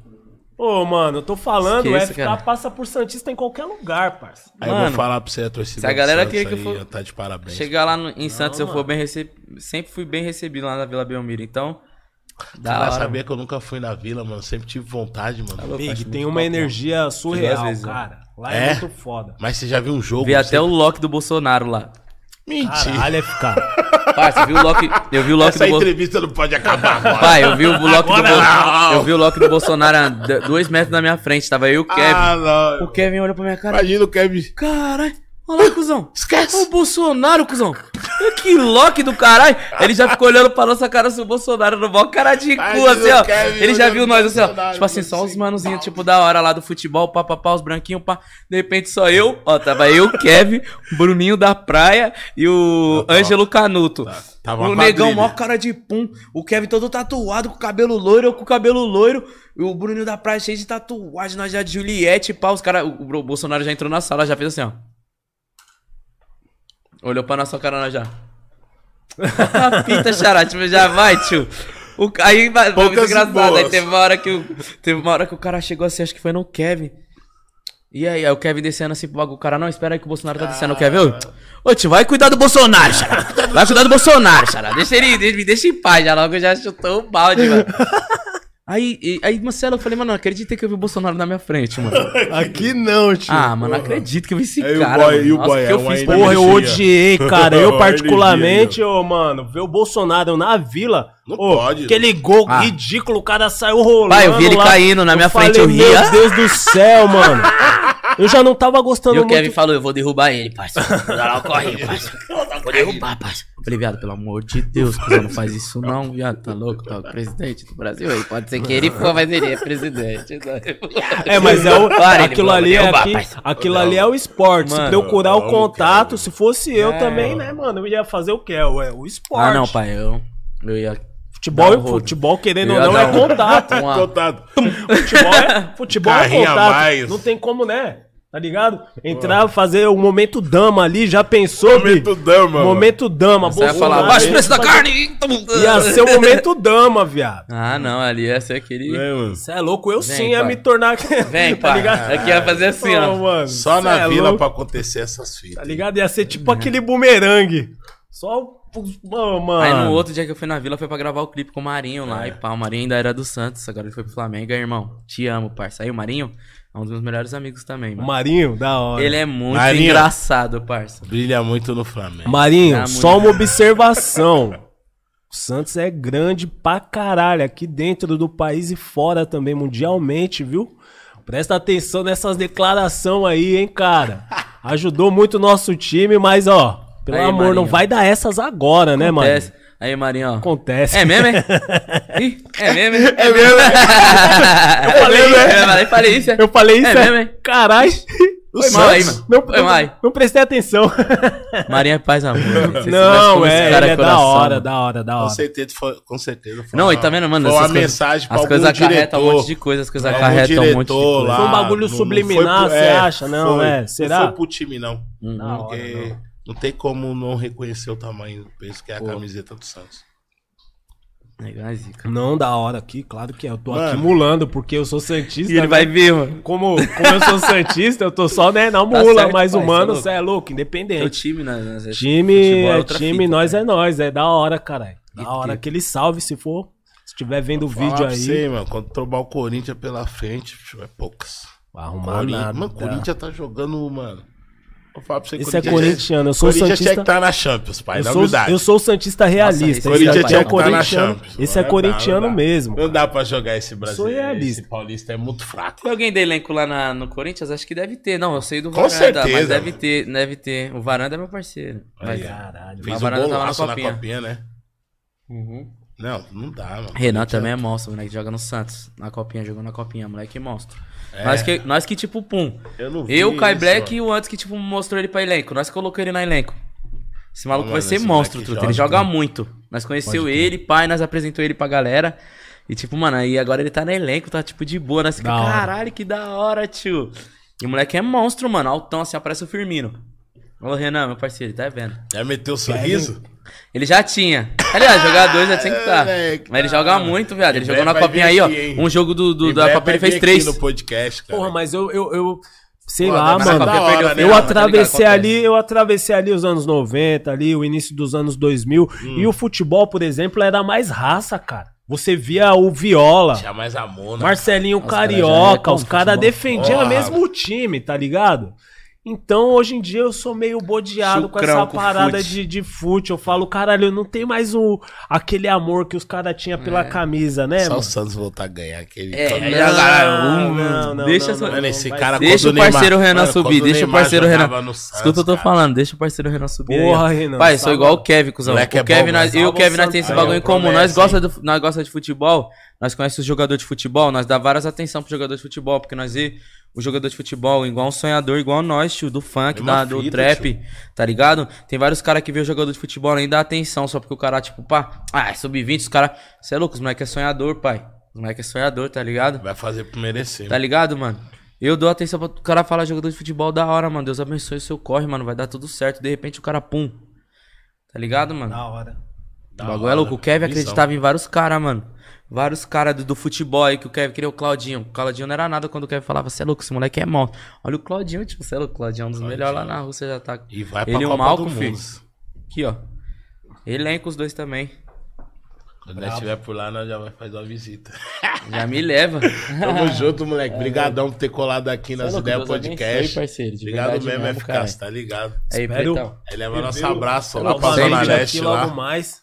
Ô, mano, eu tô falando, o Esqueça, FK cara. passa por Santista em qualquer lugar, parça. Aí eu Mano, vou falar pra você a torcida se a do galera Santos queria que eu aí, for- Tá de parabéns. Chegar lá no- em Santos, eu for bem recebido. Sempre fui bem recebido lá na Vila Belmiro. Então, da Cara, hora. sabia que eu nunca fui na vila, mano. Sempre tive vontade, mano. louco. Big, tem uma energia surreal, vezes, né? cara. Lá é, É? muito foda. Mas você já viu um jogo? Vi até você... o Loki do Bolsonaro lá. Mentira. Caralho, FK. Parça, eu vi o Loki. Eu vi o Loki Essa do Bolsonaro. entrevista não pode acabar agora. Pai, eu vi o Loki do Agora Bolsonaro. não. Eu vi o Loki do Bolsonaro dois metros da minha frente. Tava eu e o Kevin. Ah, não. O Kevin olhou pra minha cara. Imagina o Kevin. Caralho, olha lá, cuzão. Esquece. Olha o Bolsonaro, cuzão. Que Loki do caralho. Ele já ficou olhando pra nossa cara se o Bolsonaro no maior cara de cu, Imagina assim, ó. Kevin Ele já viu nós, assim, ó. Tipo assim, só assim, os manozinhos, tipo, da hora lá do futebol, pá, pá, pá, os branquinhos, pá. De repente só eu, ó, tava eu, o Kevin, o Bruninho da Praia e o Tá. Ângelo Canuto. Tava o negão, maior cara de pum. O Kevin todo tatuado, com o cabelo loiro, eu com o cabelo loiro. E o Bruninho da Praia cheio de tatuagem, nós já de Juliette, pá. Os caras, o Bolsonaro já entrou na sala, já fez assim, ó. Olhou pra nossa cara, nós já. A fita, xará, tipo, já vai, tio. O, aí vai, foi muito engraçado. Aí boas. teve uma hora que o, teve uma hora que o cara chegou assim, acho que foi no Kevin. E aí, aí o Kevin descendo assim pro bagulho. O cara, não, espera aí que o Bolsonaro tá descendo. O Kevin, ô, ô tio, vai cuidar do Bolsonaro, xará. Vai cuidar do Bolsonaro, xará. Deixa ele, deixa, me deixa em paz. Já logo já chutou o balde, mano. Aí, e- aí, Marcelo, eu falei, mano, não acreditei que eu vi o Bolsonaro na minha frente, mano. Aqui não, tio. Ah, mano, não acredito que eu vi esse Aí o cara. boy- mano. e o Nossa, boy o que é eu uma fiz pra Porra, eu energia. odiei, cara. Eu Energia particularmente, ô, mano, ver o Bolsonaro na vila. Não ô, pode. Aquele gol Ah. ridículo, o cara saiu rolando. Pai, eu vi ele lá. caindo na minha frente, falei, eu ria. Meu Deus do céu, mano. Eu já não tava gostando E o muito. Kevin falou, eu vou derrubar ele, parça. Vou dar lá o corre, parça. Vou derrubar, parça. Eu falei, viado, pelo amor de Deus, cuzão, não faz isso não, viado. Tá louco? Tá o presidente do Brasil aí. Pode ser que ele for, mas ele é presidente. É, mas é o, Para, ele aquilo ali é aqui, aquilo ali é o esporte. se Mano, procurar o não, contato, se fosse eu É. também, né, mano, eu ia fazer o quê? Ué, o esporte. Ah, não, pai, eu, eu ia... Futebol, um rodo. futebol querendo ou não, é contato. Uma- Contado. Futebol é, futebol é Carrinho a contato. mais. Não tem como, né? Tá ligado? Entrar, fazer o momento dama ali, já pensou, Bi? Momento dama, Momento dama. Você Bolsonaro, falar, baixa o preço da carne! Ia ser o momento dama, viado. Ah, não, ali ia ser aquele... É, mano. Você é louco, eu Vem, sim ia pai. me tornar. Vem, tá pai. ligado? Aqui ia fazer assim, ó. Ô, mano, Só na é vila louco, pra acontecer essas fitas. Tá ligado? Ia ser tipo aquele bumerangue. Só. o- mano. Aí no outro dia que eu fui na vila foi pra gravar o clipe com o Marinho lá e pá. O Marinho ainda era do Santos, agora ele foi pro Flamengo. Aí, irmão, te amo, parça. Aí o Marinho é um dos meus melhores amigos também, O mano. Marinho, da hora. Ele é muito Marinho. engraçado, parça. Brilha muito no Flamengo. Marinho, só muito- uma observação. O Santos é grande pra caralho, aqui dentro do país e fora também, mundialmente, viu? Presta atenção nessas declarações aí, hein, cara. Ajudou muito o nosso time, mas, ó, pelo Aí, amor, não Marinho. vai dar essas agora, né, mano? Aí, Marinho, ó. Acontece. É mesmo, é? Ih, é mesmo, é? É mesmo? Eu falei, né? Eu falei, falei isso, é? Eu falei isso, É é? mesmo, hein? Caralho. Foi mal aí, mano. Não, Foi mal aí. não, prestei atenção. Marinho é paz amor. Não, é, cara ele é da coração, hora, mano. da hora, da Com hora. certeza foi. Com certeza foi Não, uma- e tá vendo, mano? Foi uma essas coisas- mensagem pra As coisas acarretam um monte de coisa, as coisas acarretam um monte de coisa. lá, Foi um bagulho não- subliminar, você acha? Não, é, será? Não foi pro time, não. Uhum. Da Porque não. não tem como não reconhecer o tamanho do peso que é a camiseta do Santos. Legal, zica. Não, da hora aqui, claro que é. Eu tô Mano. aqui mulando, porque eu sou Santista. E ele né? vai ver, mano. Como, como eu sou Santista, eu tô só, né, na Tá mula, certo, mas pai, humano, cê é você é louco, Teu independente. time, né? né, cê- Time, é time, fita, nós cara. é nós, é da hora, caralho. Da E hora, que- aquele salve se for. Se estiver vendo o vídeo aí. Você, mano, quando tomar o Corinthians pela frente, é poucas. Vai arrumar Corinthians, nada. mano, o Corinthians tá jogando, mano. Vou falar pra você Esse é corintiano, eu sou Corinthians tinha Santista- que estar na Champions, pai, Eu sou, humildade. eu sou o Santista realista. esse esse Corinthians é, tinha é que estar na corintiano. Champions. Esse é corintiano não dá. mesmo. Não dá pra jogar esse brasileiro. realista. Esse paulista é muito fraco. Tem alguém do elenco lá na- no Corinthians? Acho que deve ter. Não, eu sei do Com Varanda, certeza, mas deve mano. ter, deve ter. O Varanda é meu parceiro. Vai. Caralho. Fez um Varanda tava na golaço na copinha. copinha, né? Uhum. Não, não dá, mano. Renan também é monstro, moleque. Joga no Santos. Na copinha, jogou na copinha, moleque é monstro. É. Nós, que, nós que, tipo, pum. Eu não vi Eu, Kai isso, Black mano. e o antes que, tipo, mostrou ele pra elenco. Nós colocamos ele na elenco. Esse maluco vai mano, ser monstro, truta. Ele joga muito. Nós conheceu ele, pai, nós apresentou ele pra galera. E, tipo, mano, aí agora ele tá no elenco, tá, tipo, de boa. Nós fica, Da hora. caralho, que da hora, tio. E o moleque é monstro, mano. Altão, assim, aparece o Firmino. Ô, Renan, meu parceiro, tá vendo? Já meteu o sorriso? Ele já tinha. Aliás, jogador já tinha que estar. moleque, Mas ele tá. joga muito, viado. Ele jogou na copinha aí, ó. Um jogo do, do- da copinha ele fez três. no podcast, cara. Porra, mas eu, eu, eu sei Pô, lá, mano. hora, perdeu né? Eu tá atravessei ligado? ali, eu atravessei ali os anos 90, ali, o início dos anos 2000. E o futebol, por exemplo, era mais raça, cara. Você via o Viola, Tinha mais amor, né? Marcelinho já Carioca, é os caras defendiam o mesmo time, tá ligado? Então, hoje em dia, eu sou meio bodeado com essa com parada fute. de, de fute. Eu falo, caralho, não tem mais o, aquele amor que os caras tinham pela camisa, né, Só mano? o Santos voltar a ganhar aquele. É, agora, um, não, não, deixa não, não, esse cara. Deixa o parceiro Neymar- Renan mano, subir, deixa o parceiro Renan. Santos, Escuta o que eu tô cara. falando, deixa o parceiro Renan subir Porra, aí. Renan, Pai, sou igual o Kevin, cuzão. Moleque é o Kevin, nós, eu e o Kevin, nós tem esse o bagulho em Santos. comum. Nós gostamos nós gosta de futebol, nós conhecemos os jogadores de futebol, nós dá várias atenção pro jogador de futebol, porque nós vê o jogador de futebol igual um sonhador, igual nós, tio, do funk, da, do fita, trap, tá ligado? Tem vários caras que vê o jogador de futebol nem dá atenção, só porque o cara, tipo, pá, ah, é sub-20, os caras, cê é louco, os moleque é sonhador, pai. Os moleque é sonhador, tá ligado? Vai fazer por merecer. Tá ligado, mano? Eu dou atenção pra o cara falar jogador de futebol da hora, mano. Deus abençoe o seu corre, mano. Vai dar tudo certo. De repente o cara, pum. Tá ligado, mano? Da hora. o bagulho é louco. O Kevin Visão. acreditava em vários caras, mano. Vários caras do, do futebol aí que o Kevin queria o Claudinho. O Claudinho não era nada quando o Kevin falava, você é louco, esse moleque é mal. Olha o Claudinho, tipo, você é louco. Claudinho é um dos melhores lá na Rússia, já tá. E vai pra Ele e o Malcolm, do filho. Mundo. Aqui, ó. Elenco os dois também. Quando nós estiver por lá, nós já vai fazer uma visita. Já me leva. Tamo junto, moleque. Obrigadão por ter colado aqui nas é ideias podcast. parceiro, Obrigado mesmo, mesmo, FK, tá ligado? Aí, Espero-. Aí leva nosso abraço lá pra Zona Leste lá. logo mais.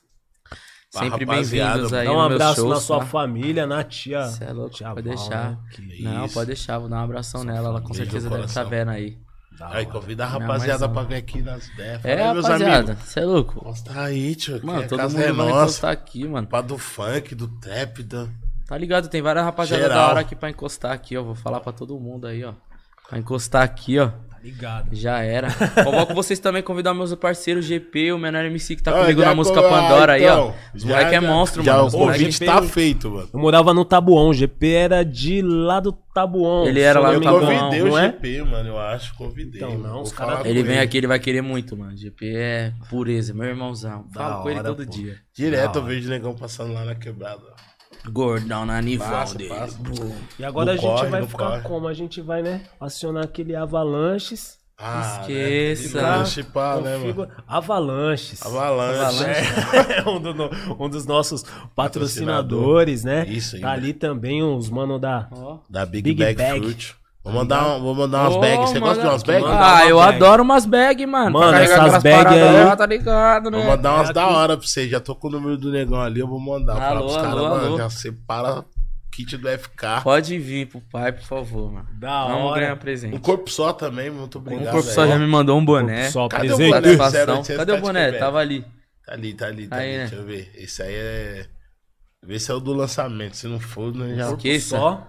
Sempre bem-vindos aí Dá um no meu abraço show, na sua tá? família, na tia. Você é louco, tia pode Val, deixar. né? Não, isso. pode deixar, vou dar um abração nela. Ela com certeza deve estar coração. vendo aí. da Aí, convida a Não, rapaziada mas pra não. vir aqui nas ideias. Fala É, aí, meus rapaziada, amigos. você é louco. Mostra aí, tio. Mano, a todo mundo é vai encostar aqui, mano. Pá do funk, do trap, da... Tá ligado? Tem várias rapaziada Geral. da hora aqui pra encostar aqui, ó. Vou falar pra todo mundo aí, ó. Pra encostar aqui, ó. Ligado. Já era. Convoco vocês também, convidar meus parceiros GP, o Menor MC que tá Ah, comigo já na música ah, Pandora aí, ó. então, Os já- moleque é já- monstro, já mano. O Os moleque- convite GP tá feito, mano. Eu morava no Tabuão, o GP era de lá do Tabuão. Ele era lá no não me Eu Tabuão, convidei o não é? GP, mano, eu acho. Convidei. Então, não, os caras- com Ele vem aqui, ele vai querer muito, mano. GP é pureza, meu irmãozão. Falo com ele todo pô. dia. Direto eu vejo o negão passando lá na quebrada. Gordão na nível Passa, dele. passa. E agora a gente corre, vai ficar corre. como? A gente vai, né? Acionar aquele avalanches. Ah, Esqueça. Né? Pá, né, mano? configura- Avalanches. Avalanche. É um, do no- um dos nossos patrocinadores, né? Isso aí, Tá né? ali também os mano da. Ó. Da Big, Big Bag, Bag. Fruit. Vou mandar, um- vou mandar umas Ô, bags. Você gosta de umas bags? Ah, uma eu bag. adoro umas bags, mano. Mano, essas aquelas bag paradas aí- lá, tá ligado, né? Vou mandar umas É da aqui. hora pra você. Já tô com o número do negão ali, eu vou mandar. Falar pros caras, mano, alô. já separa kit do FK. Pode vir pro pai, por favor, mano. Da Vamos hora. ganhar Um presente. corpo só também, muito Um obrigado. corpo só velho. já me mandou um boné. Só Cadê o presente. boné? Satisfação. 0800 Cadê o boné? Tava ali. Tá ali, tá ali, tá Aí, ali. né? Deixa eu ver. Esse aí é. Vê se é o do lançamento. Se não for, né, já. Esqueça. Só.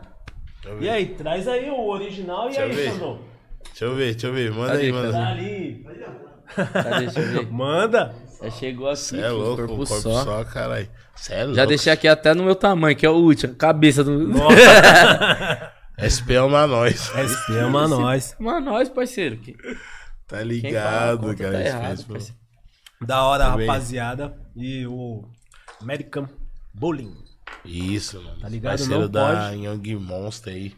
E aí, traz aí o original e Deixa aí. Xandão? Deixa eu ver, deixa eu ver. Manda Cadê, aí, manda Tá aí. ali. Cadê? Deixa eu ver. Manda. Já chegou aqui, Cê é louco, corpo, o corpo só. só, caralho. Cê é louco. Já deixei aqui até no meu tamanho, que é o último. Cabeça do. SP ama nós. SP ama nós. Mano, nós, parceiro. Que... Tá ligado, conta cara. tá errado. Da hora, Tá rapaziada. E o American Bowling. Isso, mano. Tá ligado? Parceiro Não da pode. Young Monster aí.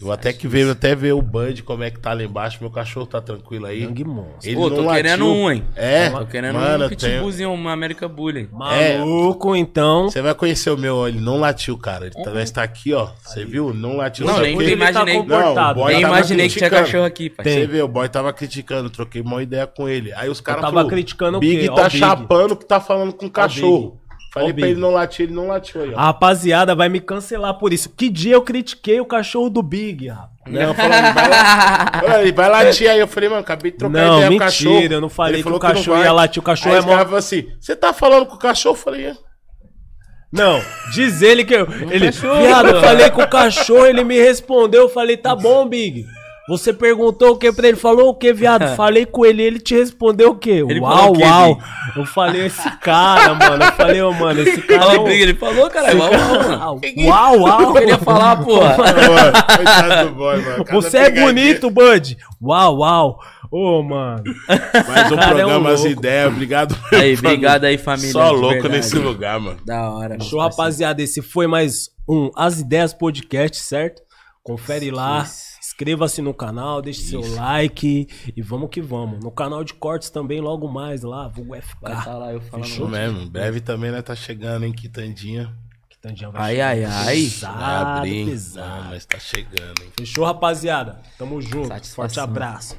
Eu até que veio até ver o Bud, como é que tá lá embaixo. Meu cachorro tá tranquilo aí. Young Monster. Ele Pô, não tô latiu. querendo um, hein? É, Tô querendo mano, um eu tenho- pitbullzinho, uma América Bullying. Maluco, então. Você vai conhecer o meu, ele não latiu, cara. Ele tá, está aqui, ó. Você viu? Não latiu. Não, Sabe nem quê? imaginei. Tá. Não, o boy Nem imaginei que tinha criticando. cachorro aqui, pai. Tem. Você vê, o boy tava criticando, troquei uma ideia com ele. Aí os caras tava criticando o Big quê? Ó tá o Big. chapando que tá falando com o cachorro. Falei o pra ele não latir, ele não latiu aí, ó. A rapaziada vai me cancelar por isso. Que dia eu critiquei o cachorro do Big, rapaz? Não, falou, ele vai lá, Olha, ele vai latir aí. Eu falei, mano, acabei de trocar Não, ideia com o mentira, cachorro. eu não falei Ele que o falou cachorro vai. ia latir, o cachorro aí é mó- falaram assim, você tá falando com o cachorro? Eu falei, é. Não, diz ele que eu. Ele, cachorro, viado, eu falei com o cachorro, ele me respondeu. Eu falei, tá bom, Big. Você perguntou o que pra ele? Falou o que, viado? Falei com ele, ele te respondeu o quê? Ele uau, falou o quê, uau. Big? Eu falei, esse cara, mano. Eu falei, ô, mano, esse cara. Olha é o um- Big, ele falou, caralho. Uau, uau, mano. Uau, uau. Eu queria falar, coitado do boy, mano. Você é bonito, Bud. Uau, uau. Ô, mano. Mais um Cara, é um programa As. Ideias. Obrigado. Aí, obrigado aí, família. Só louco verdade. nesse lugar, mano. Da hora, Show, rapaziada. Esse foi mais um As Ideias Podcast, certo? Confere lá. Isso. Inscreva-se no canal, deixe seu like e vamos que vamos. No canal de cortes também, logo mais lá, vulgo FK. Vai estar lá eu falando. Isso mesmo. Em breve também, né? Tá chegando, hein? Quitandinha. Que Tandinha Ai, chegar ai, ai. Vai Pesado, abrir. pesado. Não, mas tá chegando, hein? Fechou, rapaziada? Tamo junto. Satisfação. Forte abraço.